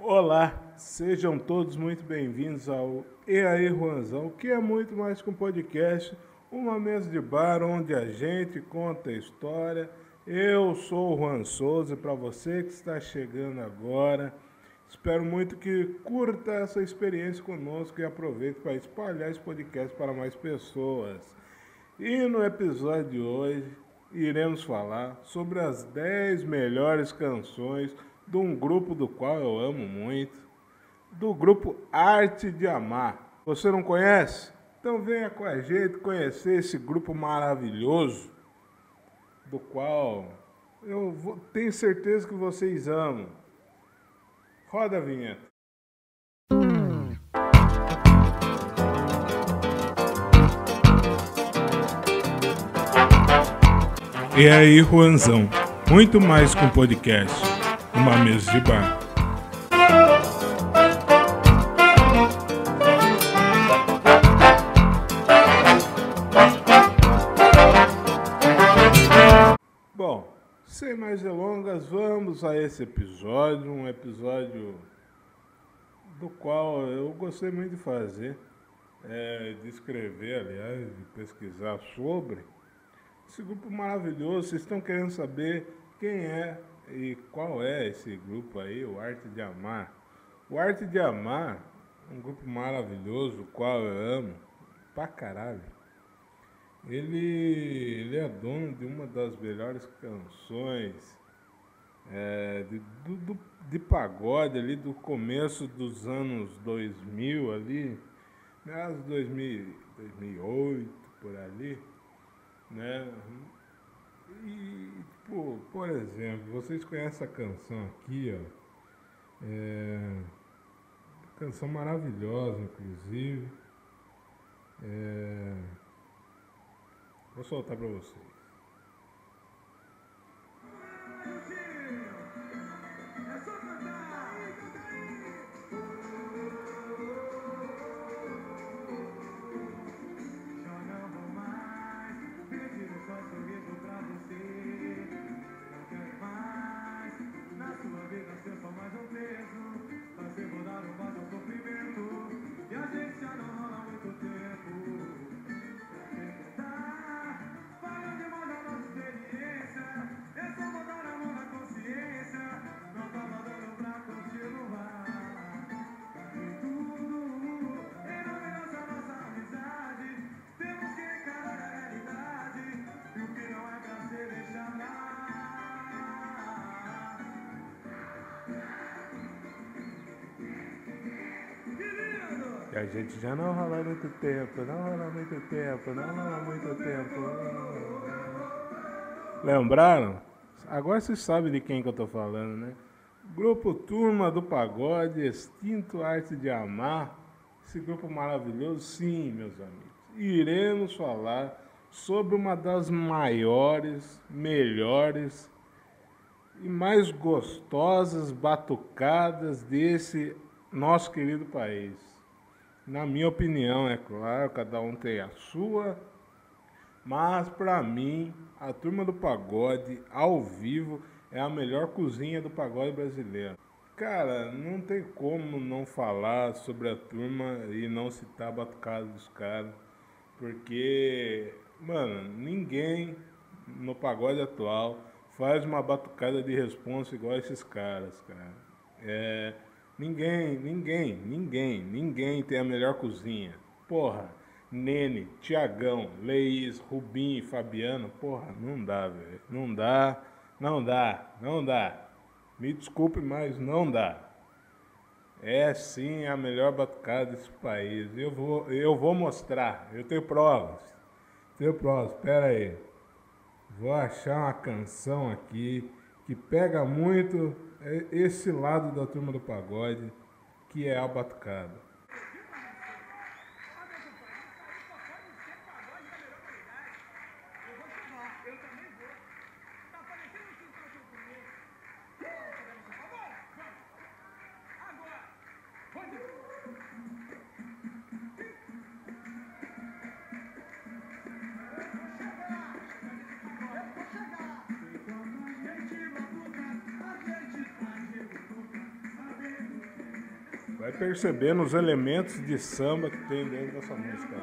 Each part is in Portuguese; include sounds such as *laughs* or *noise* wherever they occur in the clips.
Olá, sejam todos muito bem-vindos ao E aí Juanzão, que é muito mais que um podcast, uma mesa de bar onde a gente conta a história. Eu sou o Juan Souza para você que está chegando agora, espero muito que curta essa experiência conosco e aproveite para espalhar esse podcast para mais pessoas. E no episódio de hoje iremos falar sobre as 10 melhores canções de um grupo do qual eu amo muito, do grupo Arte de Amar. Você não conhece? Então venha com a gente conhecer esse grupo maravilhoso, do qual eu vou, tenho certeza que vocês amam. Roda a vinheta. E aí, Juanzão, muito mais um podcast, uma mesa de bar. Bom, sem mais delongas, vamos a esse episódio, um episódio do qual eu gostei muito de fazer, é, de escrever, aliás, de pesquisar sobre. Esse grupo maravilhoso, vocês estão querendo saber quem é e qual é esse grupo aí, o Arte de Amar. O Arte de Amar, um grupo maravilhoso, o qual eu amo, pra caralho. Ele, ele é dono de uma das melhores canções é, de, do, do, de pagode ali do começo dos anos 2000 ali, meados de 2008, por ali, né? E, tipo, por exemplo, vocês conhecem a canção aqui, ó. É, canção maravilhosa, inclusive. É, vou soltar pra vocês. A gente já não rola muito tempo, não rola muito tempo, não rola muito tempo. Lembraram? Agora vocês sabem de quem que eu tô falando, né? Grupo Turma do Pagode, Extinto Arte de Amar. Esse grupo maravilhoso, sim, meus amigos. Iremos falar sobre uma das maiores, melhores e mais gostosas batucadas desse nosso querido país. Na minha opinião, é claro, cada um tem a sua, mas para mim, a turma do pagode ao vivo é a melhor cozinha do pagode brasileiro. Cara, não tem como não falar sobre a turma e não citar a batucada dos caras, porque, mano, ninguém no pagode atual faz uma batucada de responsa igual esses caras, cara. É, Ninguém, ninguém, ninguém, ninguém tem a melhor cozinha. Porra, Nene, Tiagão, Leís, Rubim, Fabiano, porra, não dá, velho. Não dá, não dá, não dá. Me desculpe, mas não dá. É sim a melhor batucada desse país. Eu vou, eu vou mostrar. Eu tenho provas. Tenho provas. Espera aí. Vou achar uma canção aqui que pega muito esse lado da turma do pagode, que é a batucada. Percebendo os elementos de samba que tem dentro dessa música.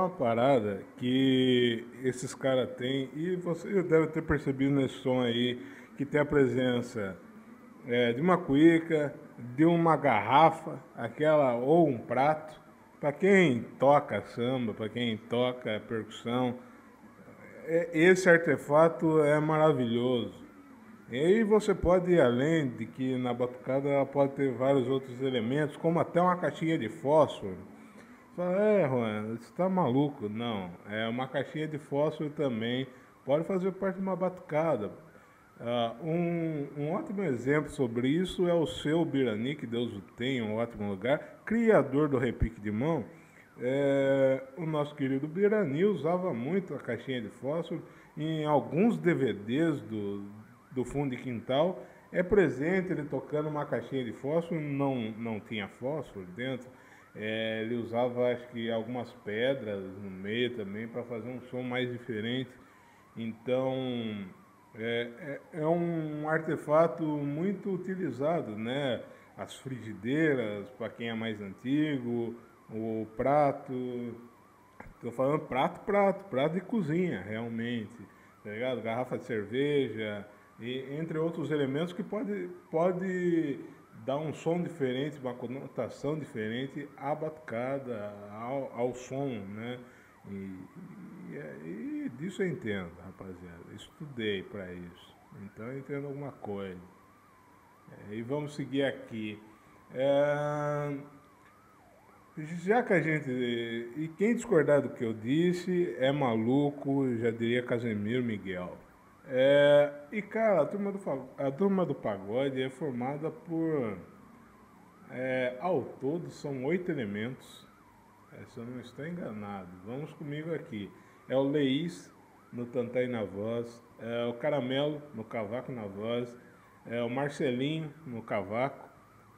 Uma parada que esses caras têm, e você deve ter percebido nesse som aí, que tem a presença é, de uma cuíca, de uma garrafa, aquela ou um prato. Para quem toca samba, para quem toca percussão, é, esse artefato é maravilhoso. E aí você pode ir além de que na batucada ela pode ter vários outros elementos, como até uma caixinha de fósforo Fala, é, Juan, você tá maluco? Não, é uma caixinha de fósforo também pode fazer parte de uma batucada. Uh, um, um, ótimo exemplo sobre isso é o seu Birani, que Deus o tenha, um ótimo lugar, criador do repique de mão. É, o nosso querido Birani usava muito a caixinha de fósforo em alguns DVDs do, do fundo de quintal. É presente ele tocando uma caixinha de fósforo, não, não tinha fósforo dentro é, ele usava, acho que, algumas pedras no meio também para fazer um som mais diferente. Então, é, é, é, um artefato muito utilizado, né? As frigideiras, para quem é mais antigo, o prato. Estou falando prato, prato, prato de cozinha, realmente. Tá ligado? Garrafa de cerveja, e, entre outros elementos que pode, pode dá um som diferente, uma conotação diferente à batucada, ao, ao som, né? E, e, e, disso eu entendo, rapaziada. Estudei para isso. Então eu entendo alguma coisa. É, e vamos seguir aqui. É, já que a gente. E quem discordar do que eu disse é maluco, já diria Casemiro Miguel. É, e cara, a turma, do, a turma do pagode é formada por. É, ao todo são oito elementos. É, se eu não estou enganado, vamos comigo aqui. É o Leís no Tantai na voz, é o Caramelo no cavaco na voz, é o Marcelinho no cavaco,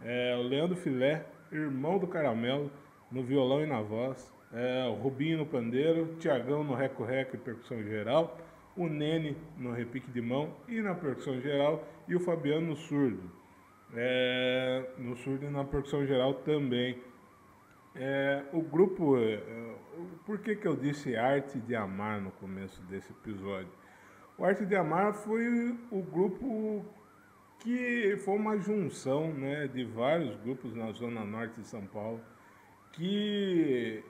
é o Leandro Filé, irmão do Caramelo, no violão e na voz, é o Rubinho no pandeiro, Tiagão no reco-reco e percussão geral o Nene no repique de mão e na percussão geral e o Fabiano no surdo. É, no surdo e na percussão geral também. É, o grupo, é, por que, que eu disse Arte de Amar no começo desse episódio? O Arte de Amar foi o grupo que foi uma junção né, de vários grupos na zona norte de São Paulo que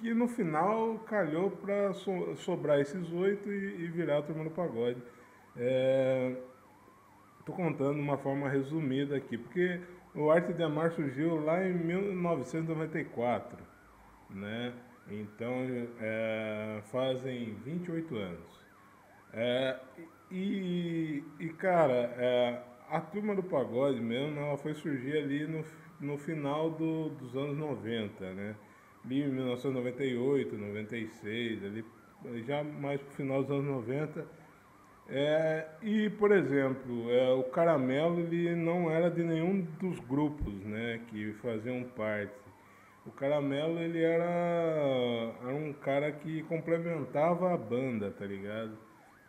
que no final calhou para so, sobrar esses oito e, e, virar a turma do pagode. Estou é, contando de uma forma resumida aqui, porque o Arte de Amar surgiu lá em 1994, né? Então é, fazem 28 anos. É, e, e, cara, é, a turma do pagode mesmo, ela foi surgir ali no, no final do, dos anos 90, né? Ali em 1998, 96, ali, já mais para o final dos anos 90. É, e, por exemplo, é, o Caramelo ele não era de nenhum dos grupos né, que faziam parte. O Caramelo ele era, era um cara que complementava a banda, tá ligado?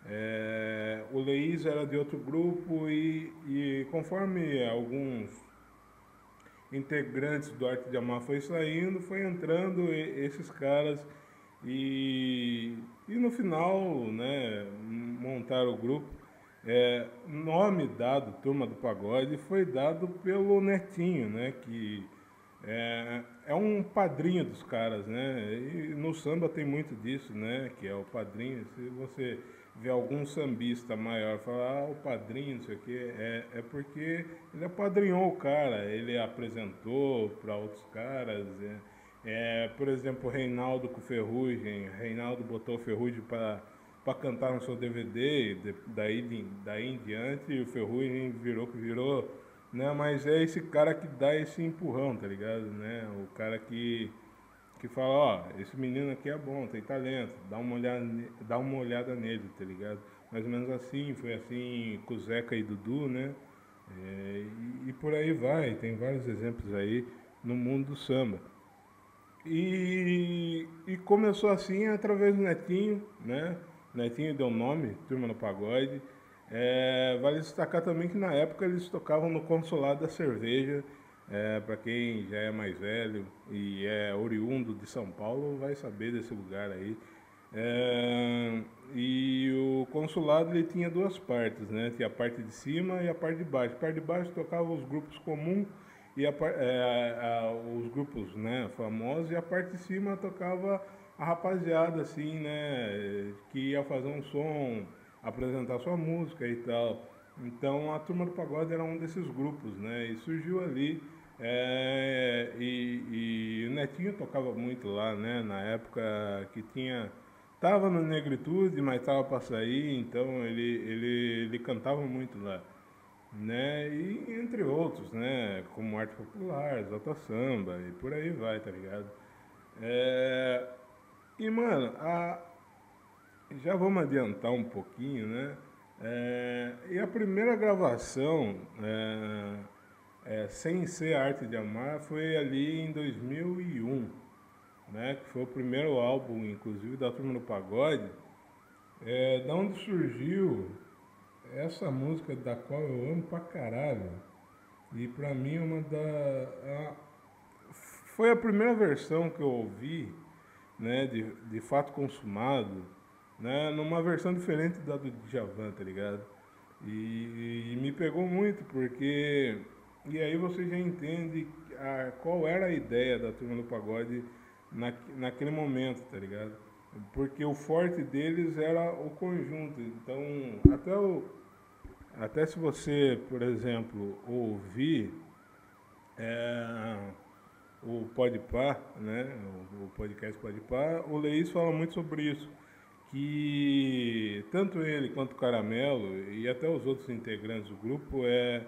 É, o Leís era de outro grupo e, e conforme alguns integrantes do Arte de Amar. Foi saindo, foi entrando esses caras e, e no final, né, montaram o grupo. É, nome dado, Turma do Pagode, foi dado pelo Netinho, né, que é, é um padrinho dos caras, né, e no samba tem muito disso, né, que é o padrinho, se você ver algum sambista maior falar, ah, o padrinho, não sei o quê, é, é porque ele apadrinhou o cara, ele apresentou para outros caras. É. É, por exemplo, o Reinaldo com Ferrugem, Reinaldo botou Ferrugem para para cantar no seu DVD, de, daí, daí em diante o Ferrugem virou que virou, né? Mas é esse cara que dá esse empurrão, tá ligado, né? O cara que que fala, ó, esse menino aqui é bom, tem talento, dá uma olhada, dá uma olhada nele, tá ligado? Mais ou menos assim, foi assim com o Zeca e Dudu, né? É, e, e, por aí vai, tem vários exemplos aí no mundo do samba. E, e começou assim através do Netinho, né? Netinho deu nome, Turma no Pagode. É, vale destacar também que na época eles tocavam no Consulado da Cerveja. É, Para quem já é mais velho e é oriundo de São Paulo, vai saber desse lugar aí. É, e o consulado ele tinha duas partes, né? Tinha a parte de cima e a parte de baixo. A parte de baixo tocava os grupos comuns e a, é, a, os grupos né, famosos, e a parte de cima tocava a rapaziada, assim, né, que ia fazer um som, apresentar sua música e tal. Então a Turma do Pagode era um desses grupos, né, e surgiu ali. É, e, e, o Netinho tocava muito lá, né, na época que tinha. Tava no Negritude, mas tava para sair, então ele, ele, ele cantava muito lá. Né, e entre outros, né, como arte popular, Zota Samba e por aí vai, tá ligado? É, e, mano, a... já vamos adiantar um pouquinho, né? É... E a primeira gravação, é... É, sem ser Arte de Amar, foi ali em 2001, né? Que foi o primeiro álbum, inclusive, da Turma do Pagode. É, da onde surgiu essa música da qual eu amo pra caralho. E pra mim uma da. A, foi a primeira versão que eu ouvi né, de, de fato consumado, né, numa versão diferente da do Djavan, tá ligado? E, e, me pegou muito, porque. E aí você já entende a, qual era a ideia da turma do pagode na, naquele momento, tá ligado? Porque o forte deles era o conjunto. Então, até, o, até se você, por exemplo, ouvir. É, o Podpah, né, o, podcast Podpah, o Leís fala muito sobre isso, que tanto ele quanto o Caramelo e até os outros integrantes do grupo é,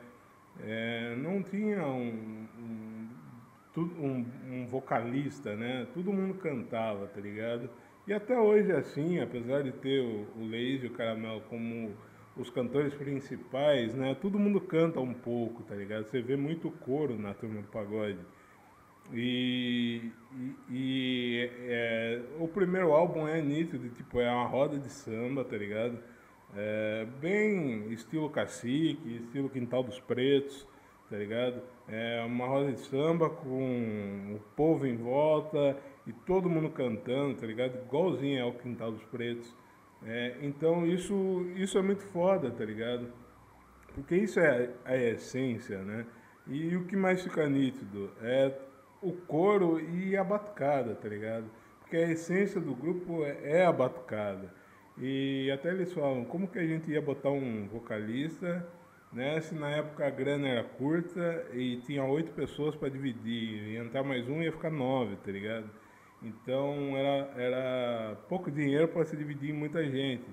é não tinha um, um, um, um vocalista, né, todo mundo cantava, tá ligado? E até hoje é assim, apesar de ter o, Leís e o Caramelo como os cantores principais, né, todo mundo canta um pouco, tá ligado? Você vê muito coro na turma do pagode. E, e, e é, o primeiro álbum é nítido, tipo, é uma roda de samba, tá ligado? É, bem estilo cacique, estilo quintal dos pretos, tá ligado? É uma roda de samba com o povo em volta e todo mundo cantando, tá ligado? Igualzinho é o quintal dos pretos. É, então isso, isso é muito foda, tá ligado? Porque isso é a essência, né? E o que mais fica nítido é o coro e a batucada, tá ligado? Porque a essência do grupo é, é a batucada. E até eles falam, como que a gente ia botar um vocalista, né? Se na época a grana era curta e tinha oito pessoas para dividir, e entrar mais um ia ficar nove, tá ligado? Então era, era pouco dinheiro para se dividir em muita gente.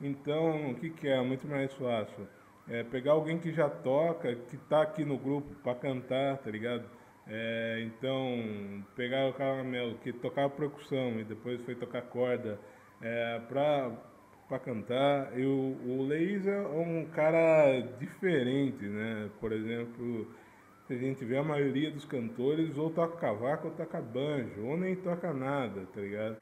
Então o que, que é? Muito mais fácil. É pegar alguém que já toca, que está aqui no grupo para cantar, tá ligado? É, então, pegar o Caramelo, que tocava percussão e depois foi tocar corda é, para cantar. E o, Leis é um cara diferente, né? Por exemplo, se a gente vê a maioria dos cantores ou toca cavaco ou toca banjo, ou nem toca nada, tá ligado?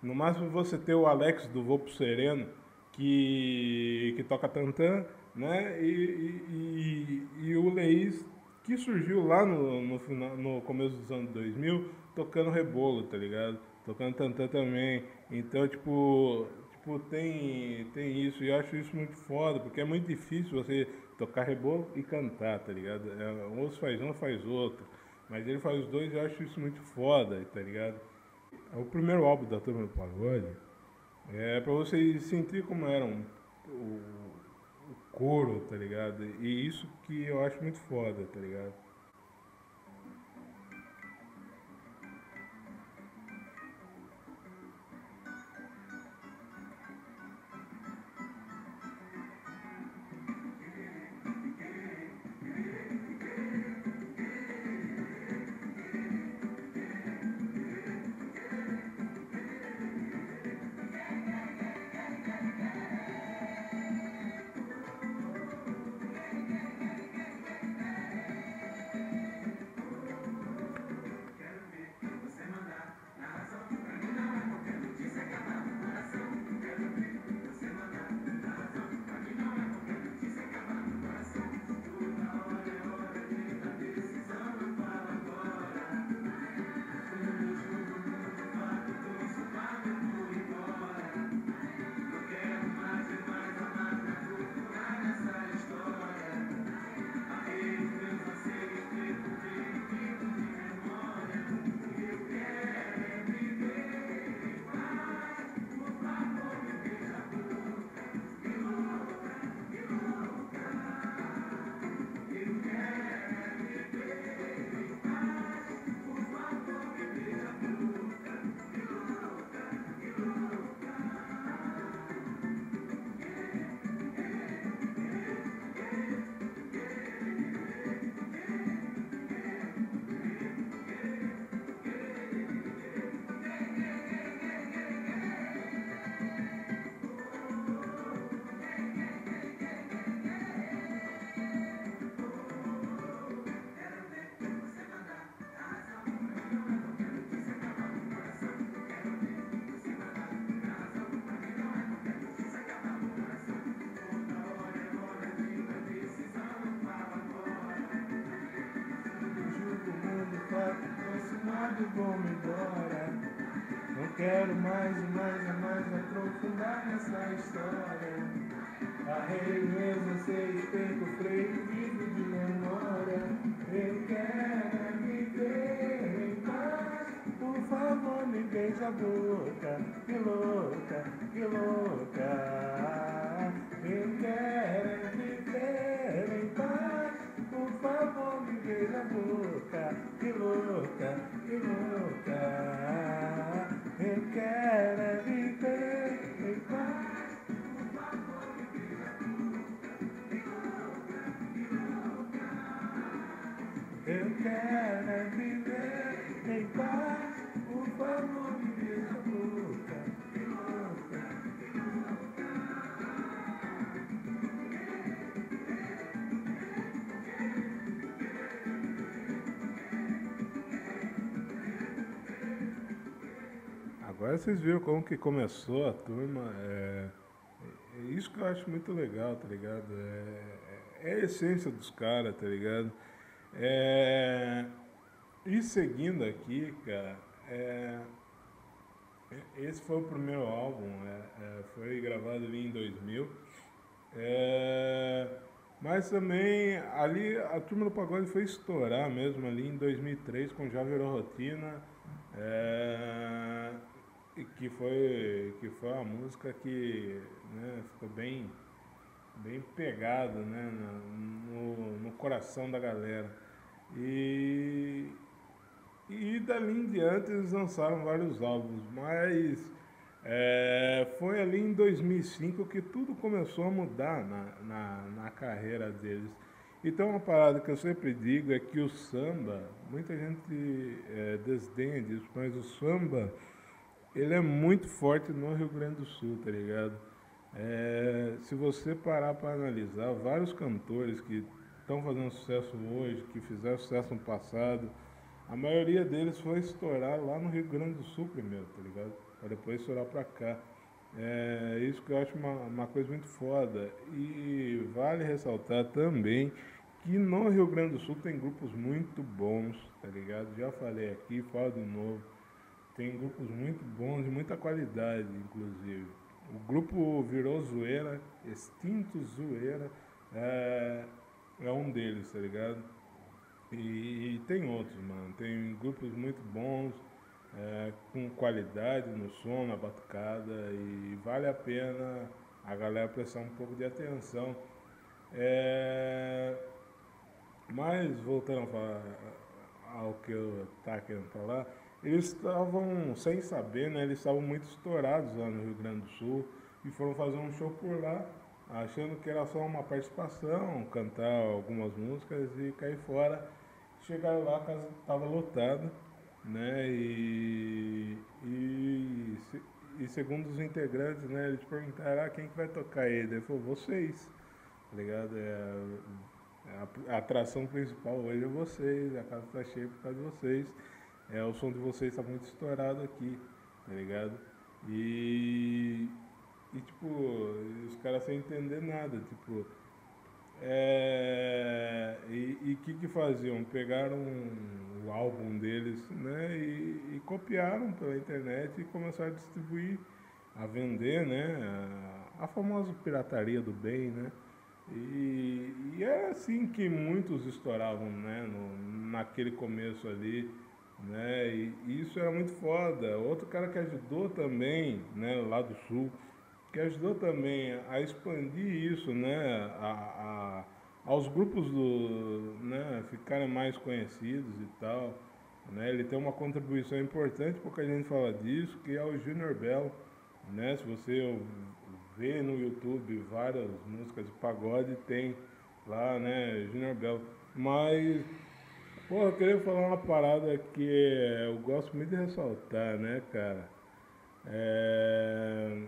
No máximo você ter o Alex do Voo Pro Sereno, que, que toca tantã, né? E, e, e, o Leis que surgiu lá no, no, final, no começo dos anos 2000, tocando rebolo, tá ligado? Tocando tantã também. Então, tipo, tipo tem, tem isso. E eu acho isso muito foda, porque é muito difícil você tocar rebolo e cantar, tá ligado? É, um faz um, faz outro. Mas ele faz os dois e eu acho isso muito foda, tá ligado? O primeiro álbum da Turma do Pagode é pra vocês sentir como era um, o, coro, tá ligado? E isso que eu acho muito foda, tá ligado? Arrei mesmo, sei, tempo freio, vivo de memória. Eu quero viver em paz. Por favor, me beija a boca. Que louca, que louca. Eu quero viver em paz. Por favor, me beija a boca. Que louca, que louca. Beija a boca. Que louca. Agora vocês viram como que começou a turma. É, é isso que eu acho muito legal, tá ligado? É, é a essência dos caras, tá ligado? É, e seguindo aqui, cara, é, esse foi o primeiro álbum, é, é foi gravado ali em 2000. É, mas também ali a turma do pagode foi estourar mesmo ali em 2003, quando já virou rotina. É, que foi que foi uma música que né, ficou bem bem pegada né, no, no coração da galera e e dali em diante eles lançaram vários álbuns mas é, foi ali em 2005 que tudo começou a mudar na, na, na carreira deles então uma parada que eu sempre digo é que o samba muita gente é, desdenha disso mas o samba ele é muito forte no Rio Grande do Sul, tá ligado? É, se você parar para analisar, vários cantores que estão fazendo sucesso hoje, que fizeram sucesso no passado, a maioria deles foi estourar lá no Rio Grande do Sul primeiro, tá ligado? Para depois estourar para cá. É isso que eu acho uma, uma coisa muito foda. E vale ressaltar também que no Rio Grande do Sul tem grupos muito bons, tá ligado? Já falei aqui, falo de novo tem grupos muito bons, de muita qualidade, inclusive. O grupo virou zoeira, extinto zoeira, é, é um deles, tá ligado? E, e, tem outros, mano. Tem grupos muito bons, é, com qualidade no som, na batucada, e vale a pena a galera prestar um pouco de atenção. É, mas voltando ao que eu estava querendo falar, eles estavam, sem saber, né, eles estavam muito estourados lá no Rio Grande do Sul e foram fazer um show por lá, achando que era só uma participação, cantar algumas músicas e cair fora. Chegaram lá, a casa estava lotada, né, e, e, e, segundo os integrantes, né, eles perguntaram, ah, quem que vai tocar aí? Ele falou, vocês, tá ligado? É, a, a atração principal hoje é vocês, a casa está cheia por causa de vocês. É, o som de vocês está muito estourado aqui, tá ligado? E, e tipo, os caras sem entender nada, tipo, é, e o que que faziam? Pegaram o álbum deles, né, e, e, copiaram pela internet e começaram a distribuir, a vender, né, a, a famosa pirataria do bem, né, e, e é assim que muitos estouravam, né, no, naquele começo ali, né? E isso era muito foda. Outro cara que ajudou também, né, lá do sul, que ajudou também a expandir isso, né, a, a aos grupos do, né, ficarem mais conhecidos e tal. Né? Ele tem uma contribuição importante, porque a gente fala disso, que é o Junior Bell. Né? Se você vê no YouTube várias músicas de pagode, tem lá, né, Junior Bell. Mas Pô, eu queria falar uma parada que eu gosto muito de ressaltar, né, cara? É...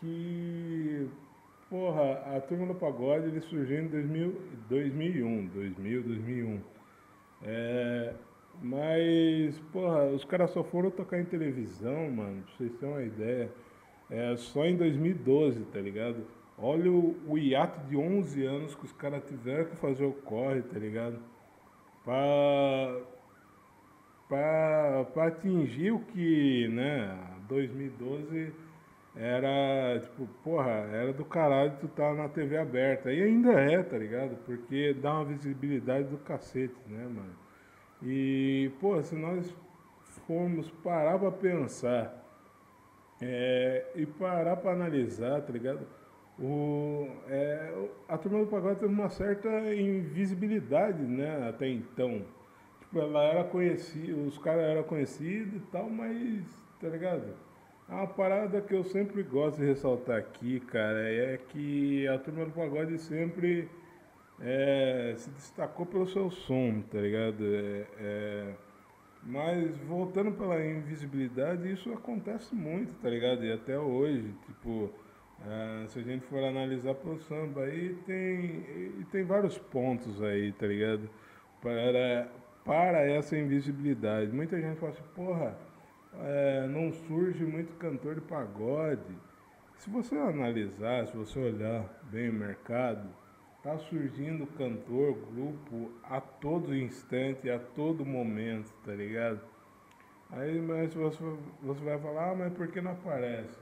Que, porra, a Turma do Pagode ele surgiu em 2000, 2001, 2000, 2001. É... Mas, porra, os caras só foram tocar em televisão, mano, pra vocês terem uma ideia. É, só em 2012, tá ligado? Olha o, o hiato de 11 anos que os caras tiveram que fazer o corre, tá ligado? para atingir o que, né, 2012 era, tipo, porra, era do caralho tu tá na TV aberta. E ainda é, tá ligado? Porque dá uma visibilidade do cacete, né, mano? E, pô, se nós formos parar pra pensar é, e parar pra analisar, tá ligado? O, é, a turma do pagode teve uma certa invisibilidade, né, até então. Tipo, ela era conhecida, os caras eram conhecidos e tal, mas, tá ligado? Uma parada que eu sempre gosto de ressaltar aqui, cara, é que a turma do pagode sempre é, se destacou pelo seu som, tá ligado? É, é, mas voltando pela invisibilidade, isso acontece muito, tá ligado? E até hoje, tipo, é, se a gente for analisar pro samba aí, tem, tem vários pontos aí, tá ligado? Para, para essa invisibilidade. Muita gente fala assim, porra é, não surge muito cantor de pagode. Se você analisar, se você olhar bem o mercado, está surgindo cantor, grupo a todo instante, a todo momento, tá ligado? Aí, mas você, você vai falar, ah, mas por que não aparece?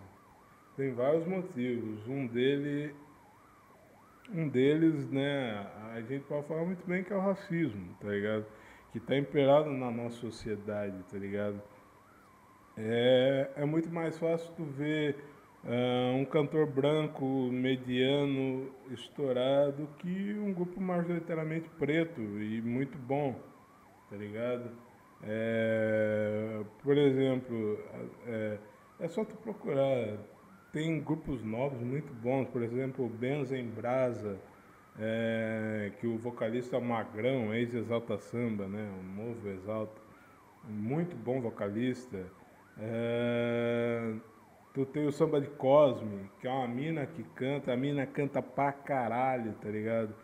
Tem vários motivos. Um dele, um deles, né, a gente pode falar muito bem que é o racismo, tá ligado? Que está imperado na nossa sociedade, tá ligado? É, é muito mais fácil tu ver uh, um cantor branco mediano estourado que um grupo majoritariamente preto e muito bom, tá ligado? É, por exemplo, é, é só tu procurar. Tem grupos novos muito bons, por exemplo, o Benza em Brasa, é, que o vocalista Magrão, ex-Exalta Samba, né, o novo Exalta, muito bom vocalista. É, tu tem o samba de Cosme, que é uma mina que canta, a mina canta pra caralho, tá ligado?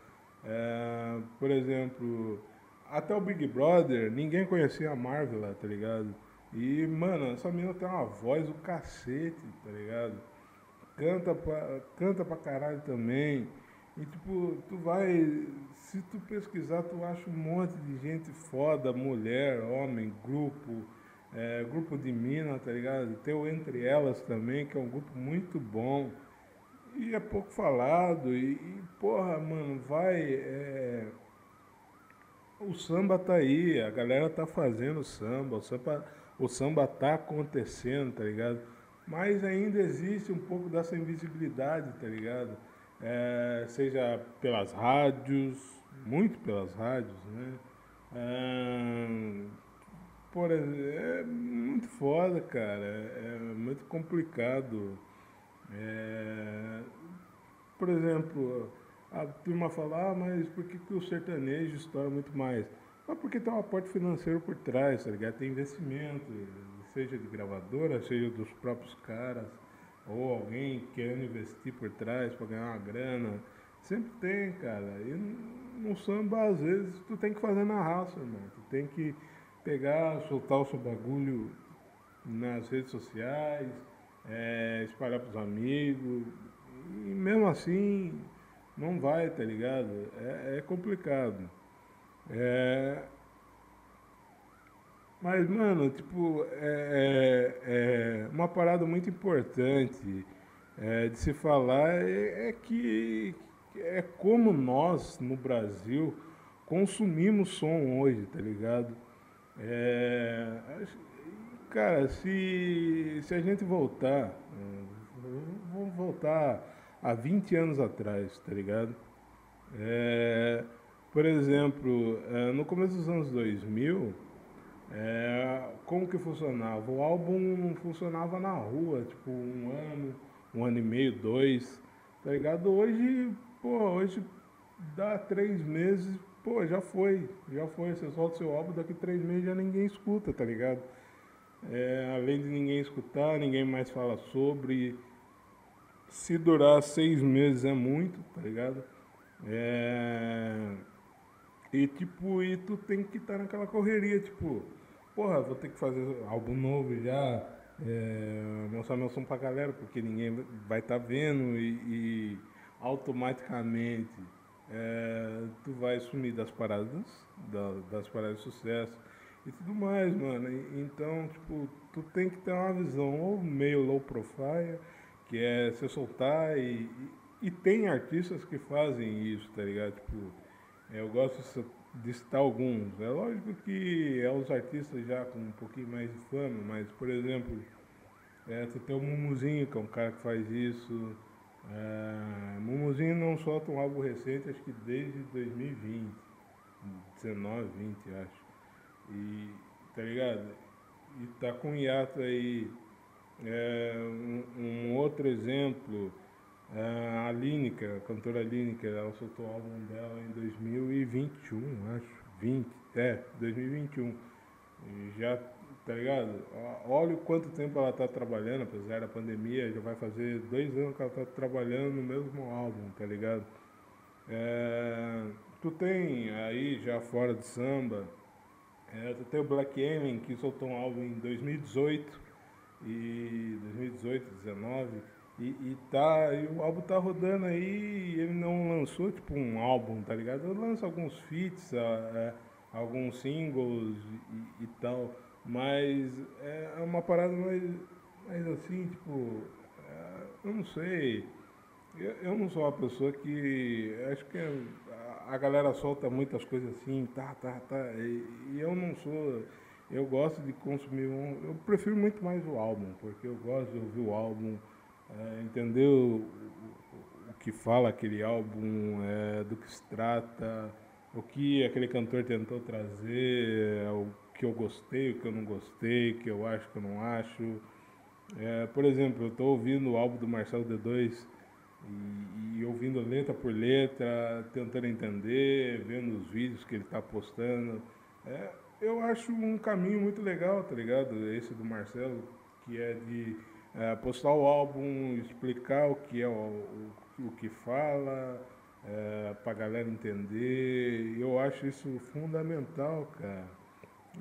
É, por exemplo, até o Big Brother, ninguém conhecia a Marvel, tá ligado? E, mano, essa mina tem uma voz do cacete, tá ligado? Canta pra, canta pra caralho também. E tipo, tu vai. Se tu pesquisar, tu acha um monte de gente foda, mulher, homem, grupo é, grupo de Minas, tá ligado? Tem o Entre Elas também, que é um grupo muito bom. E é pouco falado. E, e porra, mano, vai. É... O samba tá aí, a galera tá fazendo samba, o samba, o samba tá acontecendo, tá ligado? Mas ainda existe um pouco dessa invisibilidade, tá ligado? É, seja pelas rádios, muito pelas rádios, né? É, por exemplo, é muito foda, cara. É, é muito complicado. É, por exemplo, a turma fala, ah, mas por que, que o sertanejo estoura muito mais? Ah, porque tem um aporte financeiro por trás, tá ligado? Tem investimento, seja de gravadora, seja dos próprios caras, ou alguém querendo investir por trás para ganhar uma grana. Sempre tem, cara. E no samba, às vezes, tu tem que fazer na raça, mano. Tu tem que pegar, soltar o seu bagulho nas redes sociais, é, espalhar pros amigos. E mesmo assim, não vai, tá ligado? É, é complicado. É... Mas, mano, tipo, é, é, é uma parada muito importante é, de se falar é, é que é como nós, no Brasil, consumimos som hoje, tá ligado? É, cara, se, se a gente voltar, é, vamos voltar há 20 anos atrás, tá ligado? É, por exemplo, é, no começo dos anos 2000, é, como que funcionava? O álbum funcionava na rua, tipo, um ano, um ano e meio, dois, tá ligado? Hoje, pô, hoje dá três meses, pô, já foi, já foi. Você solta seu álbum, daqui três meses já ninguém escuta, tá ligado? É, além de ninguém escutar, ninguém mais fala sobre. Se durar seis meses é muito, tá ligado? É... E tipo, e tu tem que estar tá naquela correria, tipo, porra, vou ter que fazer álbum novo já, é, mostrar meu som pra galera, porque ninguém vai estar tá vendo e, e automaticamente é, tu vai sumir das paradas, da, das paradas de sucesso. e tudo mais, mano. Então, tipo, tu tem que ter uma visão ou meio low profile, que é se soltar e, e, e tem artistas que fazem isso, tá ligado? Tipo, eu gosto de citar alguns. É lógico que é os artistas já com um pouquinho mais de fama, mas, por exemplo, é, tu tem o Mumuzinho, que é um cara que faz isso. É, Mumuzinho não solta um álbum recente, acho que desde 2020, 19, 20, acho. E, tá ligado? E tá com hiato aí. É, um, um, outro exemplo, é, a Línica, a cantora Línica, ela soltou o álbum dela em 2021, acho. 20, é, 2021. E já tá ligado? Olha o quanto tempo ela tá trabalhando, apesar da pandemia, já vai fazer dois anos que ela tá trabalhando no mesmo álbum, tá ligado? É, tu tem aí já fora de samba, é, tu tem o Black Emin que soltou um álbum em 2018 e 2018, 2019 e, e, tá, e o álbum tá rodando aí ele não lançou tipo um álbum, tá ligado? Ele lança alguns feats, é, alguns singles e, e tal. Mas é uma parada mais, mais assim, tipo, é, eu não sei. Eu, eu, não sou uma pessoa que. Acho que a, a, galera solta muitas coisas assim, tá, tá, tá. E, e, eu não sou. Eu gosto de consumir um. Eu prefiro muito mais o álbum, porque eu gosto de ouvir o álbum, é, entender o, o, que fala aquele álbum, é, do que se trata, o que aquele cantor tentou trazer, o que eu gostei, o que eu não gostei, o que eu acho, o que eu não acho. É, por exemplo, eu estou ouvindo o álbum do Marcelo D2 e, e, ouvindo letra por letra, tentando entender, vendo os vídeos que ele está postando. É, eu acho um caminho muito legal, tá ligado? Esse do Marcelo, que é de é, postar o álbum, explicar o que é o, o, o que fala, é, para a galera entender. Eu acho isso fundamental, cara.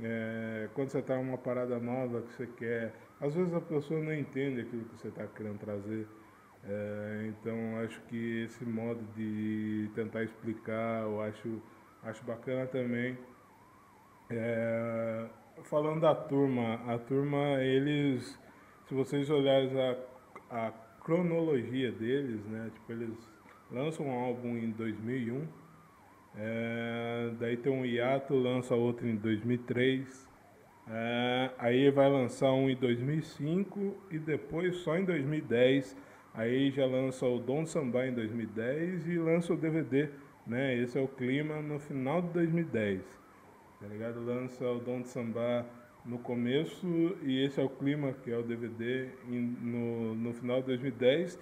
É, quando você está numa parada nova que você quer, às vezes a pessoa não entende aquilo que você está querendo trazer. É, então acho que esse modo de tentar explicar eu acho, acho bacana também. É, falando da turma, a turma, eles, se vocês olharem a, a cronologia deles, né, tipo, eles lançam um álbum em 2001, é, daí tem um hiato, lança outro em 2003. É, aí vai lançar um em 2005 e depois só em 2010. Aí já lança o Dom Samba em 2010 e lança o DVD, né? Esse é o clima no final de 2010. Tá ligado? Lança o Dom Samba no começo e esse é o clima que é o DVD no, no final de 2010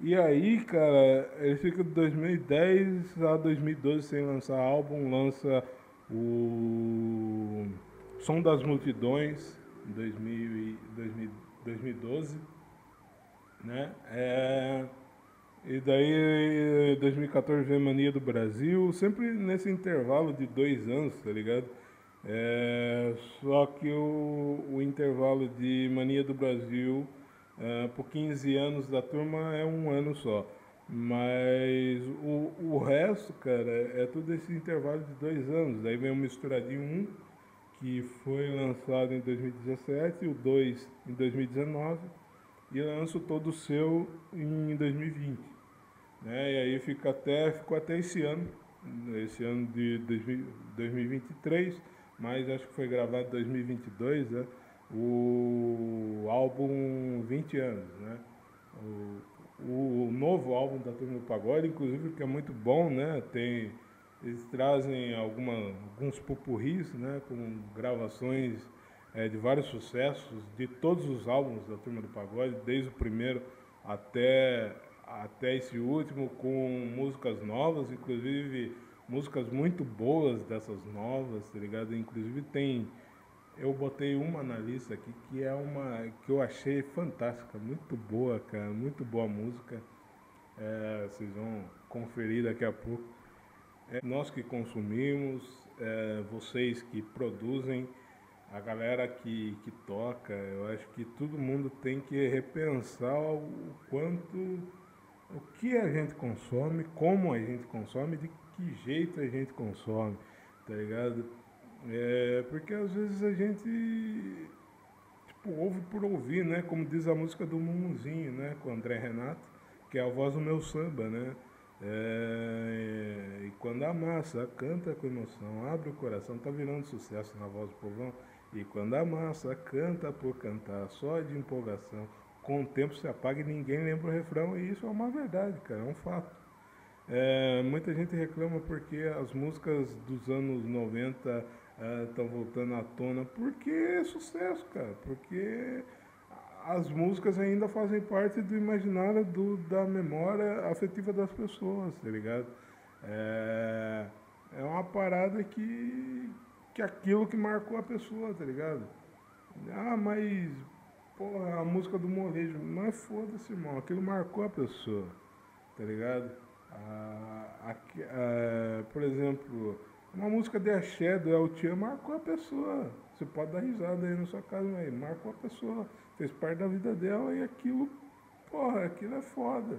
e aí, cara, ele fica de 2010 a 2012 sem lançar álbum, lança o Som das Multidões em 2012, né? É, e daí, 2014 vem Mania do Brasil, sempre nesse intervalo de dois anos, tá ligado? É, só que o, o intervalo de Mania do Brasil Uh, por 15 anos da turma é um ano só. Mas o, o resto, cara, é tudo esse intervalo de dois anos. Aí vem o Misturadinho 1, que foi lançado em 2017, o 2 em 2019, e lanço todo o seu em 2020. Né? E aí fica até, ficou até esse ano, esse ano de 2023, mas acho que foi gravado em 2022, né? O álbum 20 anos, né? O, o novo álbum da Turma do Pagode, inclusive, que é muito bom, né? Tem, eles trazem alguma, alguns pupurris, né? Com gravações é, de vários sucessos de todos os álbuns da Turma do Pagode, desde o primeiro até, até esse último, com músicas novas, inclusive músicas muito boas dessas novas, tá ligado? Inclusive tem eu botei uma na lista aqui que é uma que eu achei fantástica, muito boa, cara, muito boa música. É, vocês vão conferir daqui a pouco. É, nós que consumimos, é, vocês que produzem, a galera que, que toca, eu acho que todo mundo tem que repensar o quanto, o que a gente consome, como a gente consome, de que jeito a gente consome, tá ligado? É, porque às vezes a gente tipo, ouve por ouvir, né? Como diz a música do Mumuzinho, né? Com o André Renato, que é a voz do meu samba, né? É, e quando a massa canta com emoção, abre o coração, tá virando sucesso na voz do povão. E quando a massa canta por cantar, só de empolgação, com o tempo se apaga e ninguém lembra o refrão, e isso é uma verdade, cara, é um fato. É, muita gente reclama porque as músicas dos anos 90 estão é, voltando à tona, porque é sucesso, cara, porque as músicas ainda fazem parte do imaginário do, da memória afetiva das pessoas, tá ligado? É, é uma parada que, que aquilo que marcou a pessoa, tá ligado? Ah, mas porra, a música do molejo, mas foda-se, irmão, aquilo marcou a pessoa, tá ligado? Ah, aqui, ah, por exemplo, uma música de axé do El Tia marcou a pessoa. Você pode dar risada aí na sua casa, mas marcou a pessoa, fez parte da vida dela e aquilo, porra, aquilo é foda.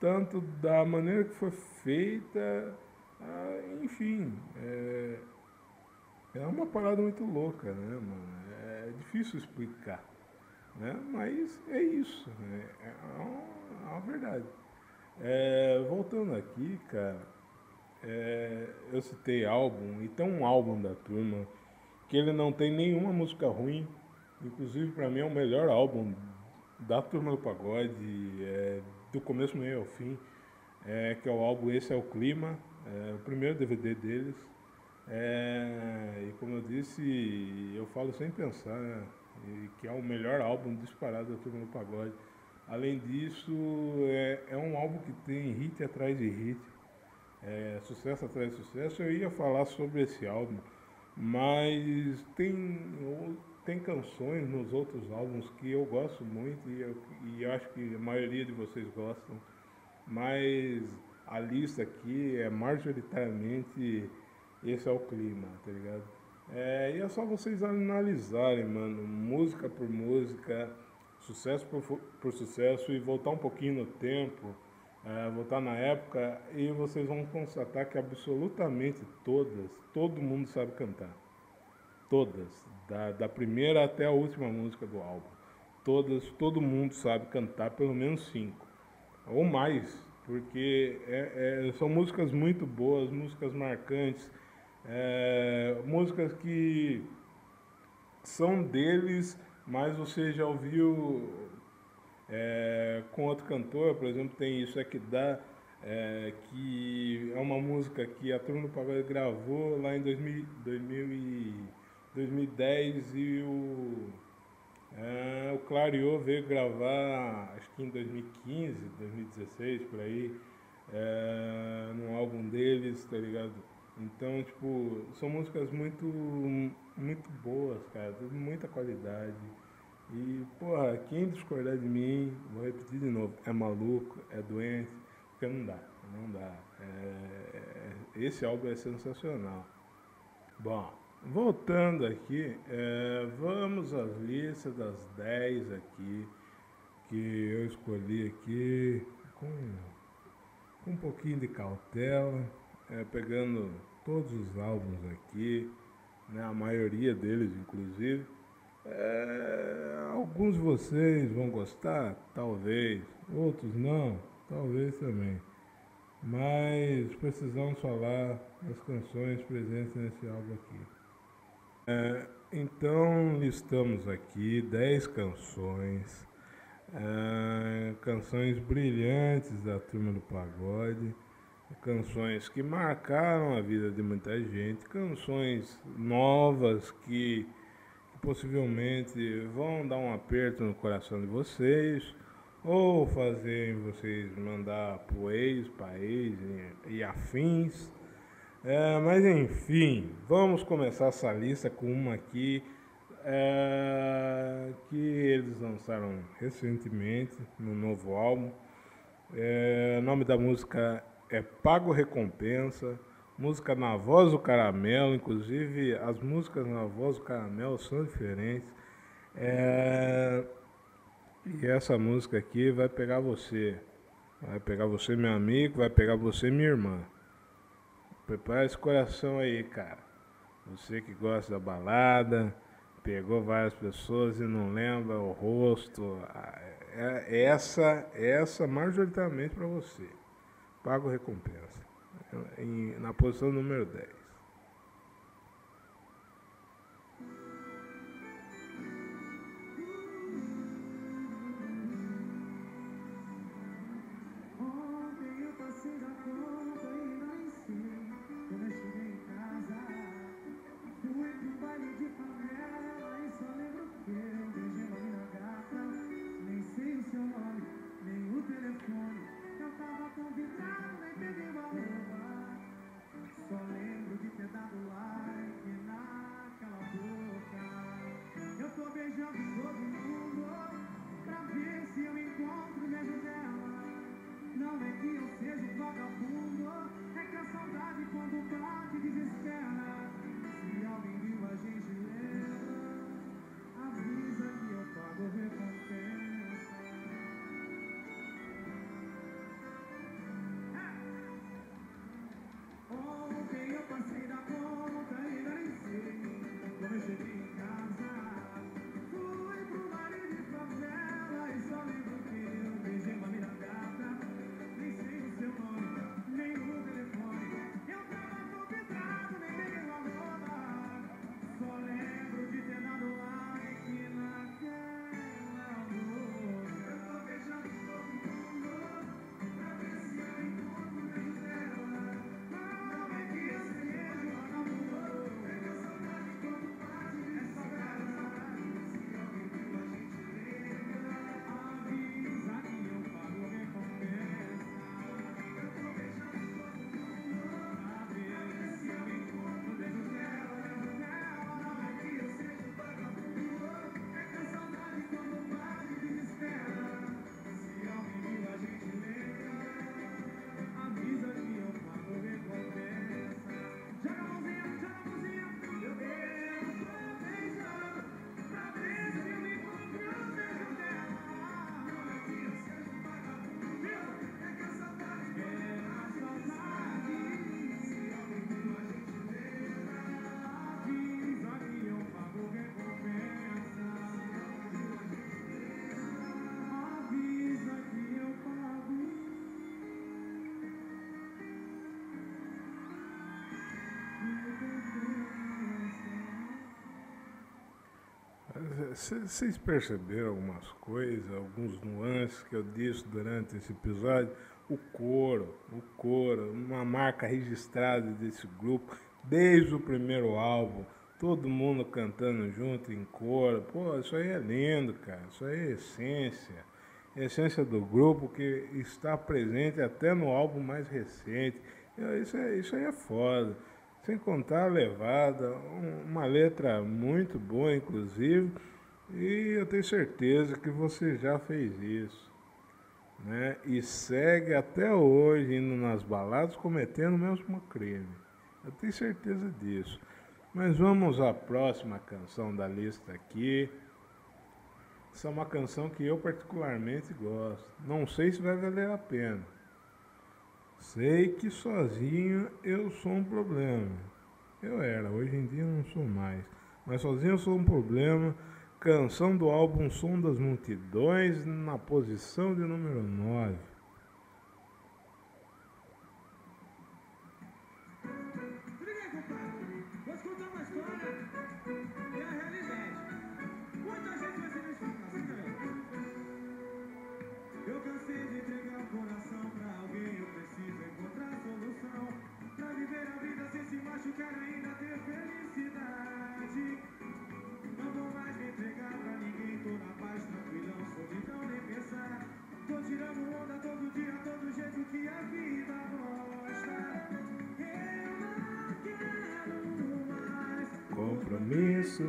Tanto da maneira que foi feita, ah, enfim, é, é uma parada muito louca, né, mano? É difícil explicar, né? Mas é isso, né? é, uma, é uma verdade. É, voltando aqui, cara, é, eu citei álbum, e tem um álbum da turma que ele não tem nenhuma música ruim, inclusive para mim é o melhor álbum da turma do pagode, é, do começo meio ao fim, é, que é o álbum Esse é o Clima, é, o primeiro DVD deles. É, e como eu disse, eu falo sem pensar, né, que é o melhor álbum disparado da turma do pagode. Além disso, é, é um álbum que tem hit atrás de hit, é, sucesso atrás de sucesso. Eu ia falar sobre esse álbum, mas tem, tem canções nos outros álbuns que eu gosto muito e eu, e acho que a maioria de vocês gostam, mas a lista aqui é majoritariamente esse é o clima, tá ligado? É, e é só vocês analisarem, mano, música por música, sucesso por, por sucesso e voltar um pouquinho no tempo, é, voltar na época e vocês vão constatar que absolutamente todas, todo mundo sabe cantar. Todas, da, da primeira até a última música do álbum. Todas, todo mundo sabe cantar pelo menos cinco, ou mais, porque é, é, são músicas muito boas, músicas marcantes, é, músicas que são deles mas você já ouviu é, com outro cantor, por exemplo, tem Isso É Que Dá, é, que é uma música que a Turma do Pagode gravou lá em 2000, 2000 e 2010 e o, é, o veio gravar, acho que em 2015, 2016, por aí, é, num álbum deles, tá ligado? Então, tipo, são músicas muito, muito boas, cara, muita qualidade. E, porra, quem discordar de mim, vou repetir de novo, é maluco, é doente, porque não dá, não dá. É, é, esse álbum é sensacional. Bom, voltando aqui, é, vamos às listas das 10 aqui, que eu escolhi aqui com, com um pouquinho de cautela é, pegando todos os álbuns aqui, né, a maioria deles inclusive. É, alguns de vocês vão gostar, talvez, outros não, talvez também. Mas precisamos falar das canções presentes nesse álbum aqui. É, então listamos aqui 10 canções, é, canções brilhantes da turma do pagode canções que marcaram a vida de muita gente, canções novas que, que possivelmente vão dar um aperto no coração de vocês ou fazer vocês mandar pro ex, para ex e, e afins. É, mas enfim, vamos começar essa lista com uma aqui é, que eles lançaram recentemente no novo álbum. É, o nome da música é Pago Recompensa, música na voz do Caramelo, inclusive as músicas na voz do Caramelo são diferentes. É, e essa música aqui vai pegar você, vai pegar você, meu amigo, vai pegar você, minha irmã. Prepara esse coração aí, cara. Você que gosta da balada, pegou várias pessoas e não lembra o rosto. É, essa, essa majoritariamente para você. Pago recompensa. Em, na posição número 10. Vocês perceberam algumas coisas, alguns nuances que eu disse durante esse episódio? O coro, o coro, uma marca registrada desse grupo, desde o primeiro álbum, todo mundo cantando junto em coro. Pô, isso aí é lindo, cara. Isso aí é essência. essência do grupo que está presente até no álbum mais recente. Isso, é, isso aí é foda. Sem contar a levada, uma letra muito boa, inclusive e eu tenho certeza que você já fez isso. Né? E segue até hoje indo nas baladas cometendo o mesmo crime. Eu tenho certeza disso. Mas vamos à próxima canção da lista aqui. Essa é uma canção que eu particularmente gosto. Não sei se vai valer a pena. Sei que sozinho eu sou um problema. Eu era, hoje em dia não sou mais. Mas sozinho eu sou um problema. Canção do álbum Som das Multidões, na posição de número 9. Compromisso,